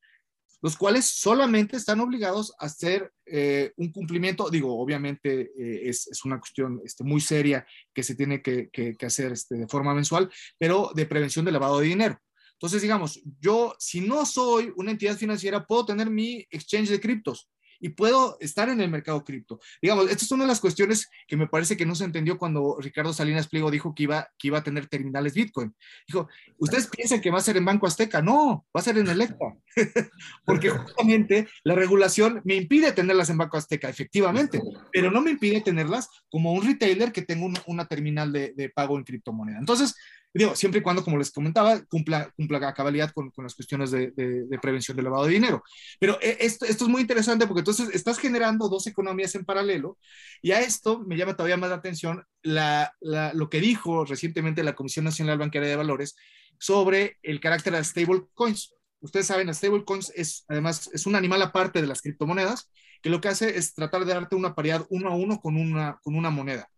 los cuales solamente están obligados a hacer eh, un cumplimiento, digo, obviamente es, es, una cuestión este, muy seria que se tiene que hacer este, de forma mensual, pero de prevención de lavado de dinero. Entonces, digamos, yo si no soy una entidad financiera, puedo tener mi exchange de criptos y puedo estar en el mercado cripto. Digamos, esta es una de las cuestiones que me parece que no se entendió cuando Ricardo Salinas Pliego dijo que iba, que iba a tener terminales Bitcoin. Dijo, ¿ustedes piensan que va a ser en Banco Azteca? No, va a ser en Electra. Porque justamente la regulación me impide tenerlas en Banco Azteca, efectivamente, pero no me impide tenerlas como un retailer que tenga una, terminal de, de pago en criptomoneda. Entonces, Digo, siempre y cuando, como les comentaba, cumpla, cumpla a cabalidad con, las cuestiones de, de, prevención del lavado de dinero. Pero eh, esto, es muy interesante porque entonces estás generando dos economías en paralelo y a esto me llama todavía más la atención lo que dijo recientemente la Comisión Nacional Bancaria de Valores sobre el carácter de stable coins. ustedes saben, stablecoins es además es un animal aparte de las criptomonedas que lo que hace es tratar de darte una paridad uno a uno con una, con una moneda.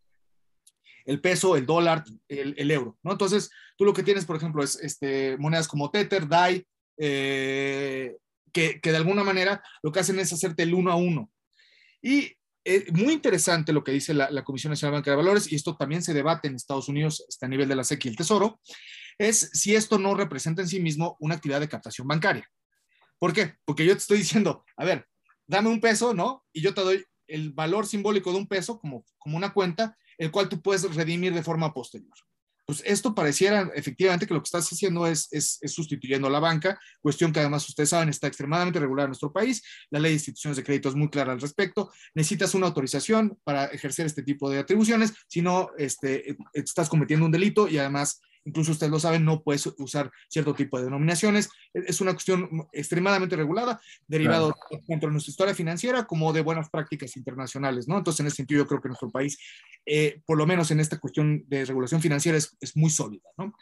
El peso, el dólar, el, euro, ¿no? Entonces, tú lo que tienes, por ejemplo, es este, monedas como Tether, DAI, eh, que, de alguna manera lo que hacen es hacerte el uno a uno. Y es muy interesante lo que dice la, Comisión Nacional de de Valores, y esto también se debate en Estados Unidos está a nivel de la SEC y el Tesoro, es si esto no representa en sí mismo una actividad de captación bancaria. ¿Por qué? Porque yo te estoy diciendo, a ver, dame un peso, ¿no? Y yo te doy el valor simbólico de un peso como, como una cuenta, el cual tú puedes redimir de forma posterior. Pues esto pareciera efectivamente que lo que estás haciendo es, es, sustituyendo a la banca, cuestión que además ustedes saben está extremadamente regulada en nuestro país. La ley de instituciones de crédito es muy clara al respecto. Necesitas una autorización para ejercer este tipo de atribuciones, si no, este, estás cometiendo un delito y además incluso ustedes lo saben, no puedes usar cierto tipo de denominaciones. Es una cuestión extremadamente regulada, derivado tanto de nuestra historia financiera como de buenas prácticas internacionales, ¿no? Entonces, en ese sentido, yo creo que nuestro país, eh, por lo menos en esta cuestión de regulación financiera, es, es muy sólida, ¿no?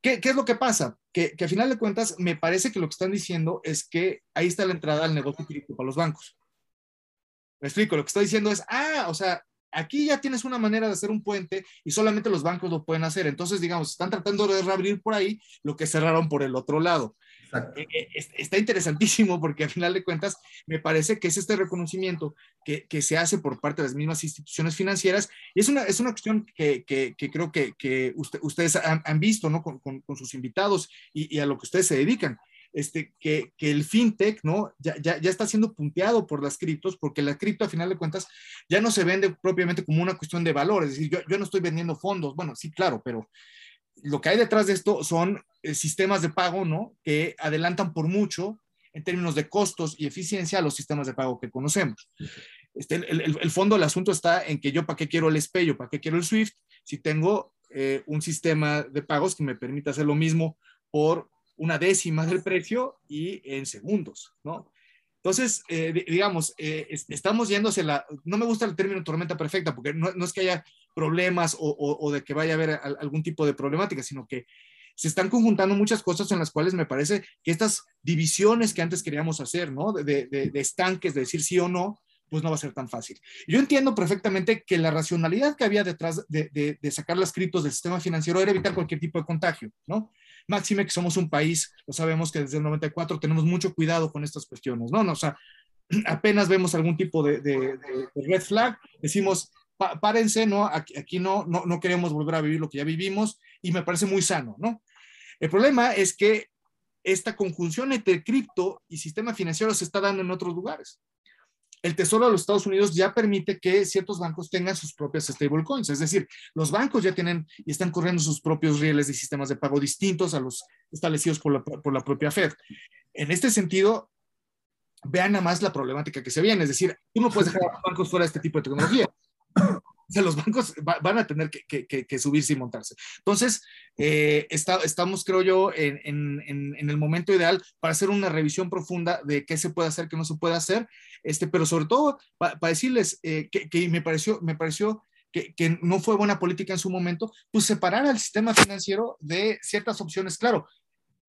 ¿Qué, ¿Qué, es lo que pasa? Que, que a final de cuentas, me parece que lo que están diciendo es que ahí está la entrada al negocio cripto para los bancos. Me explico, lo que está diciendo es, ah, o sea, Aquí ya tienes una manera de hacer un puente y solamente los bancos lo pueden hacer. Entonces, digamos, están tratando de reabrir por ahí lo que cerraron por el otro lado. Eh, eh, está interesantísimo porque al final de cuentas me parece que es este reconocimiento que, que se hace por parte de las mismas instituciones financieras y es una, es una cuestión que, que, que creo que, ustedes han, han, visto ¿no? con, con, sus invitados y, y, a lo que ustedes se dedican este, que, el fintech, ¿no? Ya, ya, está siendo punteado por las criptos, porque la cripto, a final de cuentas, ya no se vende propiamente como una cuestión de valor. Es decir, yo, yo no estoy vendiendo fondos, bueno, sí, claro, pero lo que hay detrás de esto son eh, sistemas de pago, ¿no? Que adelantan por mucho en términos de costos y eficiencia a los sistemas de pago que conocemos. Este, el, el, el fondo del asunto está en que yo para qué quiero el SPEI para qué quiero el SWIFT si tengo eh, un sistema de pagos que me permita hacer lo mismo por una décima del precio y en segundos, ¿no? Entonces, eh, digamos, eh, estamos hacia la, no me gusta el término tormenta perfecta, porque no, no es que haya problemas o, o, de que vaya a haber algún tipo de problemática, sino que se están conjuntando muchas cosas en las cuales me parece que estas divisiones que antes queríamos hacer, ¿no? De, de, de estanques, de decir sí o no, pues no va a ser tan fácil. Yo entiendo perfectamente que la racionalidad que había detrás de, de, sacar las criptos del sistema financiero era evitar cualquier tipo de contagio, ¿no? Máxime que somos un país, lo sabemos que desde el 94 tenemos mucho cuidado con estas cuestiones, ¿no? no o sea, apenas vemos algún tipo de, de red flag, decimos, párense, ¿no? Aquí, aquí no, no, no queremos volver a vivir lo que ya vivimos y me parece muy sano, ¿no? El problema es que esta conjunción entre cripto y sistema financiero se está dando en otros lugares el Tesoro de los Estados Unidos ya permite que ciertos bancos tengan sus propias stablecoins, es decir, los bancos ya tienen y están corriendo sus propios rieles de sistemas de pago distintos a los establecidos por la, por la propia Fed. En este sentido, vean nada más la problemática que se viene, es decir, tú no puedes dejar a los bancos fuera de este tipo de tecnología. O los bancos van a tener que, subirse y montarse. Entonces, eh, estamos, creo yo, en, el momento ideal para hacer una revisión profunda de qué se puede hacer, qué no se puede hacer, este, pero sobre todo para decirles eh, que, me pareció, me pareció que, que, no fue buena política en su momento, pues separar al sistema financiero de ciertas opciones. Claro,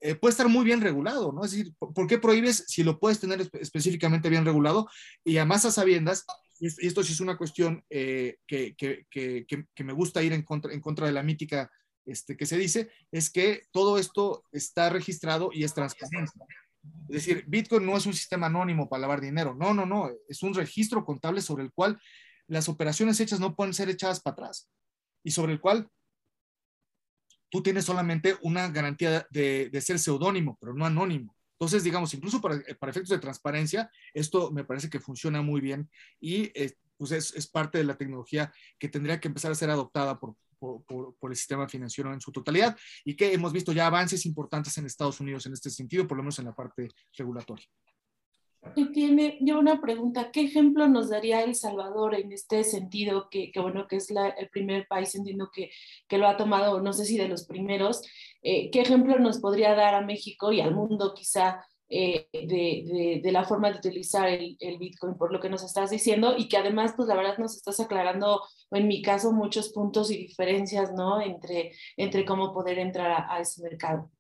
eh, puede estar muy bien regulado, ¿no? Es decir, ¿por qué prohíbes si lo puedes tener específicamente bien regulado? Y además a sabiendas y esto sí es una cuestión eh, que, que, que, que, me gusta ir en contra, en contra de la mítica este, que se dice, es que todo esto está registrado y es transparente. Es decir, Bitcoin no es un sistema anónimo para lavar dinero, no, no, no, es un registro contable sobre el cual las operaciones hechas no pueden ser echadas para atrás y sobre el cual tú tienes solamente una garantía de, de ser seudónimo, pero no anónimo. Entonces, digamos, incluso para, eh, para, efectos de transparencia, esto me parece que funciona muy bien y eh, pues es, es, parte de la tecnología que tendría que empezar a ser adoptada por, por, por, el sistema financiero en su totalidad y que hemos visto ya avances importantes en Estados Unidos en este sentido, por lo menos en la parte regulatoria. Y tiene yo una pregunta, ¿qué ejemplo nos daría El Salvador en este sentido? Que, que bueno, que es la, el primer país, entiendo que, que, lo ha tomado, no sé si de los primeros, eh, ¿qué ejemplo nos podría dar a México y al mundo quizá eh, de, de, de, la forma de utilizar el, el, Bitcoin, por lo que nos estás diciendo? Y que además, pues la verdad nos estás aclarando, en mi caso, muchos puntos y diferencias, ¿no? Entre, entre cómo poder entrar a, a ese mercado.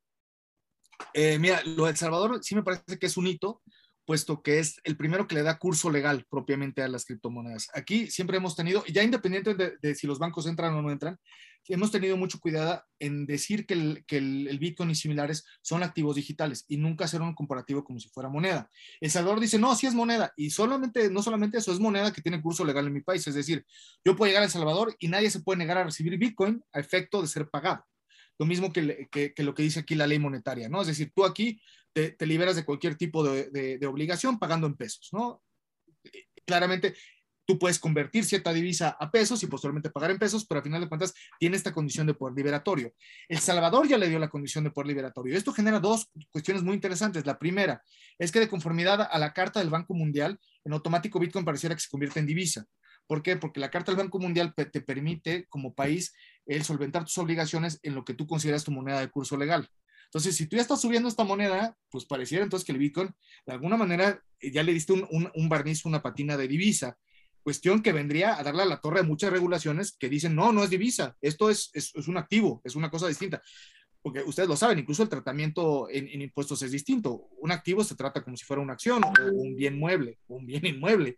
Eh, mira, lo de El Salvador sí me parece que es un hito, puesto que es el primero que le da curso legal propiamente a las criptomonedas. Aquí siempre hemos tenido, ya independiente de, si los bancos entran o no entran, hemos tenido mucho cuidado en decir que, el, que el, Bitcoin y similares son activos digitales y nunca hacer un comparativo como si fuera moneda. El Salvador dice, no, sí es moneda y solamente, no solamente eso, es moneda que tiene curso legal en mi país. Es decir, yo puedo llegar a El Salvador y nadie se puede negar a recibir Bitcoin a efecto de ser pagado. Lo mismo que, que, que lo que dice aquí la ley monetaria, ¿no? Es decir, tú aquí te, liberas de cualquier tipo de, obligación pagando en pesos, ¿no? Claramente, tú puedes convertir cierta divisa a pesos y posteriormente pagar en pesos, pero al final de cuentas tiene esta condición de poder liberatorio. El Salvador ya le dio la condición de poder liberatorio. Esto genera dos cuestiones muy interesantes. La primera es que de conformidad a la Carta del Banco Mundial, en automático Bitcoin pareciera que se convierte en divisa. ¿Por qué? Porque la Carta del Banco Mundial te permite como país el solventar tus obligaciones en lo que tú consideras tu moneda de curso legal. Entonces, si tú ya estás subiendo esta moneda, pues pareciera entonces que el Bitcoin, de alguna manera, eh, ya le diste un, barniz, una patina de divisa. Cuestión que vendría a darle a la torre a muchas regulaciones que dicen, no, no es divisa, esto es, un activo, es una cosa distinta porque ustedes lo saben, incluso el tratamiento en, impuestos es distinto. Un activo se trata como si fuera una acción o un bien mueble, un bien inmueble.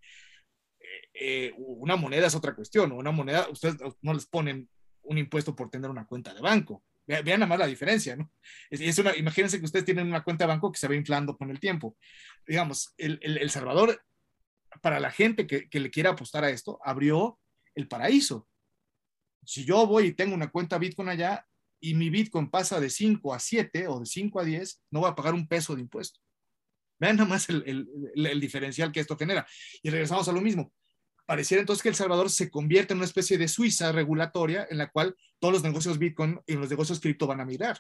Eh, eh, una moneda es otra cuestión. Una moneda, ustedes no les ponen un impuesto por tener una cuenta de banco. Vean nada más la diferencia, ¿no? Es, una, imagínense que ustedes tienen una cuenta de banco que se va inflando con el tiempo. Digamos, el, el, Salvador, para la gente que, que, le quiera apostar a esto, abrió el paraíso. Si yo voy y tengo una cuenta Bitcoin allá y mi Bitcoin pasa de 5 a 7 o de 5 a 10, no voy a pagar un peso de impuesto. Vean nada más el, el, el diferencial que esto genera. Y regresamos a lo mismo pareciera entonces que El Salvador se convierte en una especie de Suiza regulatoria en la cual todos los negocios Bitcoin y los negocios cripto van a migrar.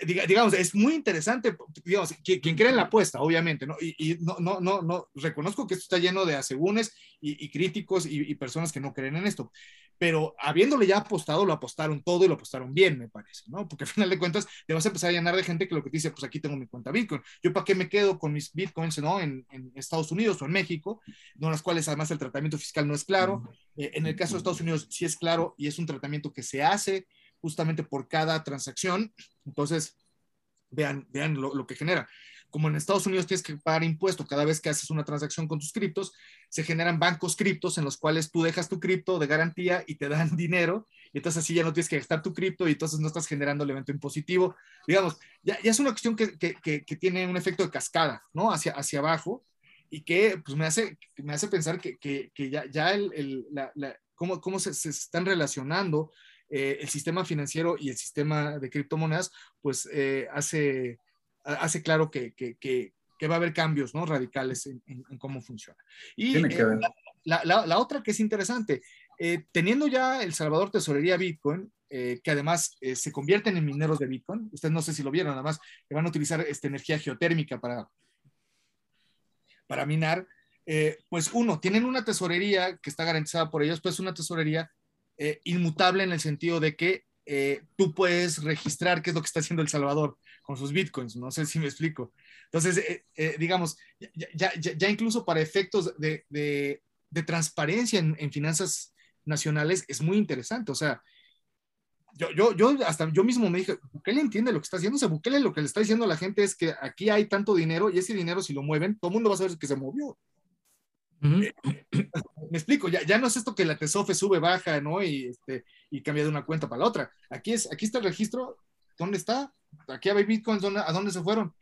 Eh, digamos, es muy interesante, digamos, quien, cree en la apuesta, obviamente, ¿no? Y, no, no, no, no, reconozco que esto está lleno de asegúnes y, críticos y, personas que no creen en esto, pero habiéndole ya apostado, lo apostaron todo y lo apostaron bien, me parece, ¿no? Porque al final de cuentas te vas a empezar a llenar de gente que lo que te dice, pues aquí tengo mi cuenta Bitcoin, yo para qué me quedo con mis Bitcoins, ¿no? En, Estados Unidos o en México, en las cuales además el tratamiento fiscal no es claro, eh, en el caso de Estados Unidos sí es claro y es un tratamiento que se hace justamente por cada transacción. Entonces, vean, vean lo, que genera. Como en Estados Unidos tienes que pagar impuesto cada vez que haces una transacción con tus criptos, se generan bancos criptos en los cuales tú dejas tu cripto de garantía y te dan dinero, y entonces así ya no tienes que gastar tu cripto y entonces no estás generando el evento impositivo. Digamos, ya, ya es una cuestión que, que, que, tiene un efecto de cascada, ¿no? Hacia, hacia abajo y que pues, me, hace, me hace pensar que, que ya, ya el, el la, la, cómo, cómo se, se, están relacionando eh, el sistema financiero y el sistema de criptomonedas, pues eh, hace, hace claro que, que, que, va a haber cambios ¿no? radicales en, cómo funciona. Y eh, la, la, la, otra que es interesante, teniendo ya El Salvador Tesorería Bitcoin, que además se convierten en mineros de Bitcoin, ustedes no sé si lo vieron, además que van a utilizar esta energía geotérmica para, para minar, pues uno, tienen una tesorería que está garantizada por ellos, pues una tesorería eh, inmutable en el sentido de que eh, tú puedes registrar qué es lo que está haciendo El Salvador con sus bitcoins. No sé si me explico. Entonces, eh, digamos, ya, ya, incluso para efectos de, de, transparencia en, en, finanzas nacionales es muy interesante. O sea, yo, yo, yo, hasta yo mismo me dije, Bukele entiende lo que está haciendo. O sea, Bukele lo que le está diciendo a la gente es que aquí hay tanto dinero y ese dinero si lo mueven, todo el mundo va a saber que se movió. Eh, me explico, ya, ya no es esto que la TESOFE sube, baja, ¿no? Y, este, y cambia de una cuenta para la otra. Aquí, es, aquí está el registro, ¿dónde está? Aquí hay bitcoins, ¿a dónde se fueron?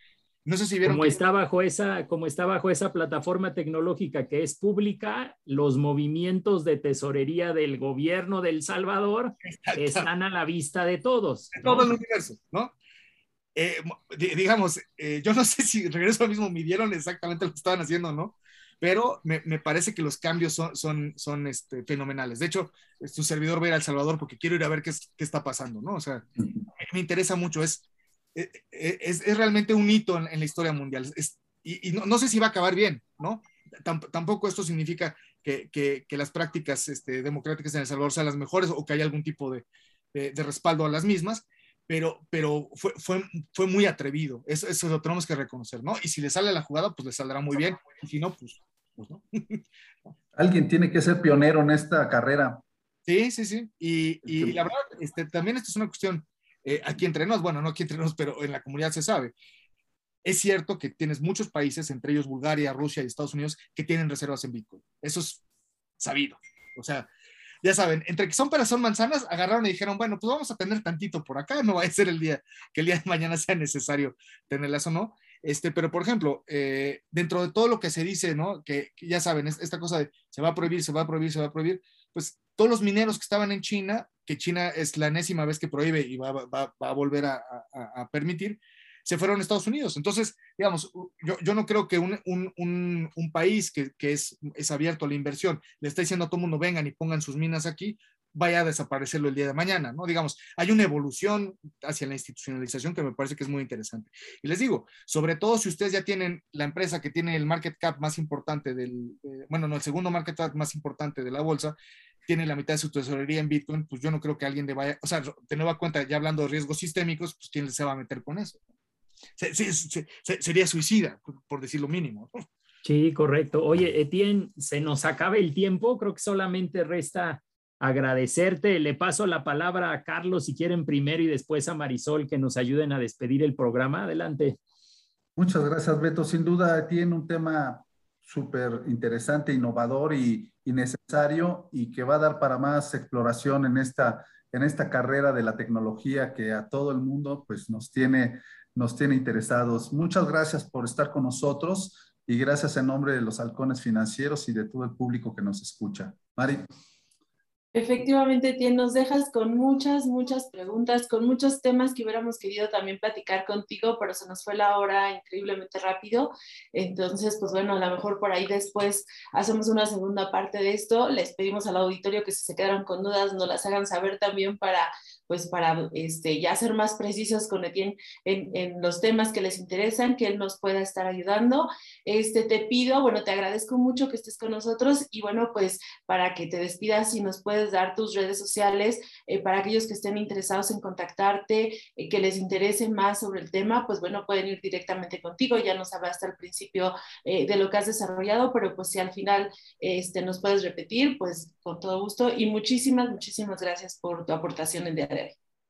No sé si vieron. Como, está bajo esa, como está bajo esa plataforma tecnológica que es pública, los movimientos de tesorería del gobierno de El Salvador están a la vista de todos. De todo el universo, ¿no? Eh, digamos, eh, yo no sé si regreso al mismo, midieron exactamente lo que estaban haciendo, ¿no? Pero me, me, parece que los cambios son, son, son este, fenomenales. De hecho, su servidor va a ir a El Salvador porque quiero ir a ver qué, qué está pasando, ¿no? O sea, me interesa mucho, es, e, e, es, es realmente un hito en, la historia mundial. Es, y, y no, no, sé si va a acabar bien, ¿no? tampoco esto significa que, que, que las prácticas este, democráticas en El Salvador sean las mejores o que haya algún tipo de, de, de respaldo a las mismas, pero, pero fue, fue, fue muy atrevido. Eso, eso, lo tenemos que reconocer, ¿no? Y si le sale la jugada, pues le saldrá muy bien. Y si no, pues pues, Alguien tiene que ser pionero en esta carrera. Sí, sí, sí. Y, la verdad, este, también esto es una cuestión. eh, aquí entre nos, bueno, no aquí entre nos, pero en la comunidad se sabe. Es cierto que tienes muchos países, entre ellos Bulgaria, Rusia y Estados Unidos, que tienen reservas en Bitcoin. Eso es sabido. O sea, ya saben, entre que son peras son manzanas, agarraron y dijeron, bueno, pues vamos a tener tantito por acá, no va a ser el día que el día de mañana sea necesario tenerlas o no. Este, pero, por ejemplo, eh, dentro de todo lo que se dice, ¿no? Que, ya saben, esta cosa de se va a prohibir, se va a prohibir, se va a prohibir, pues todos los mineros que estaban en China, que China es la enésima vez que prohíbe y va, va, va a volver a, permitir, se fueron a Estados Unidos. Entonces, digamos, yo, yo no creo que un, un, un, un país que, que es, es, abierto a la inversión le está diciendo a todo mundo vengan y pongan sus minas aquí, vaya a desaparecerlo el día de mañana, ¿no? Digamos, hay una evolución hacia la institucionalización que me parece que es muy interesante. Y les digo, sobre todo si ustedes ya tienen la empresa que tiene el market cap más importante del, eh, bueno, no, el segundo market cap más importante de la bolsa, tiene la mitad de su tesorería en Bitcoin, pues yo no creo que alguien le vaya, o sea, de nueva cuenta, ya hablando de riesgos sistémicos, pues quién se va a meter con eso sería suicida, por decir lo mínimo. Sí, correcto. Oye, Etienne, se nos acaba el tiempo, creo que solamente resta agradecerte. Le paso la palabra a Carlos si quieren primero y después a Marisol que nos ayuden a despedir el programa. Adelante. Muchas gracias, Beto. Sin duda tiene un tema súper interesante, innovador y, y, necesario y que va a dar para más exploración en esta, en esta carrera de la tecnología que a todo el mundo pues nos tiene nos tiene interesados. Muchas gracias por estar con nosotros y gracias en nombre de los halcones financieros y de todo el público que nos escucha. Mari. Efectivamente, Tien, nos dejas con muchas, muchas preguntas, con muchos temas que hubiéramos querido también platicar contigo, pero se nos fue la hora increíblemente rápido. Entonces, pues bueno, a lo mejor por ahí después hacemos una segunda parte de esto. Les pedimos al auditorio que si se quedaron con dudas, nos las hagan saber también para pues para este, ya ser más precisos con Etienne en, en, los temas que les interesan, que él nos pueda estar ayudando. Este, te pido, bueno, te agradezco mucho que estés con nosotros y bueno, pues para que te despidas y nos puedes dar tus redes sociales eh, para aquellos que estén interesados en contactarte, eh, que les interese más sobre el tema, pues bueno, pueden ir directamente contigo, ya nos hablaste al principio eh, de lo que has desarrollado, pero pues si al final este, nos puedes repetir, pues con todo gusto y muchísimas, muchísimas gracias por tu aportación el día de hoy.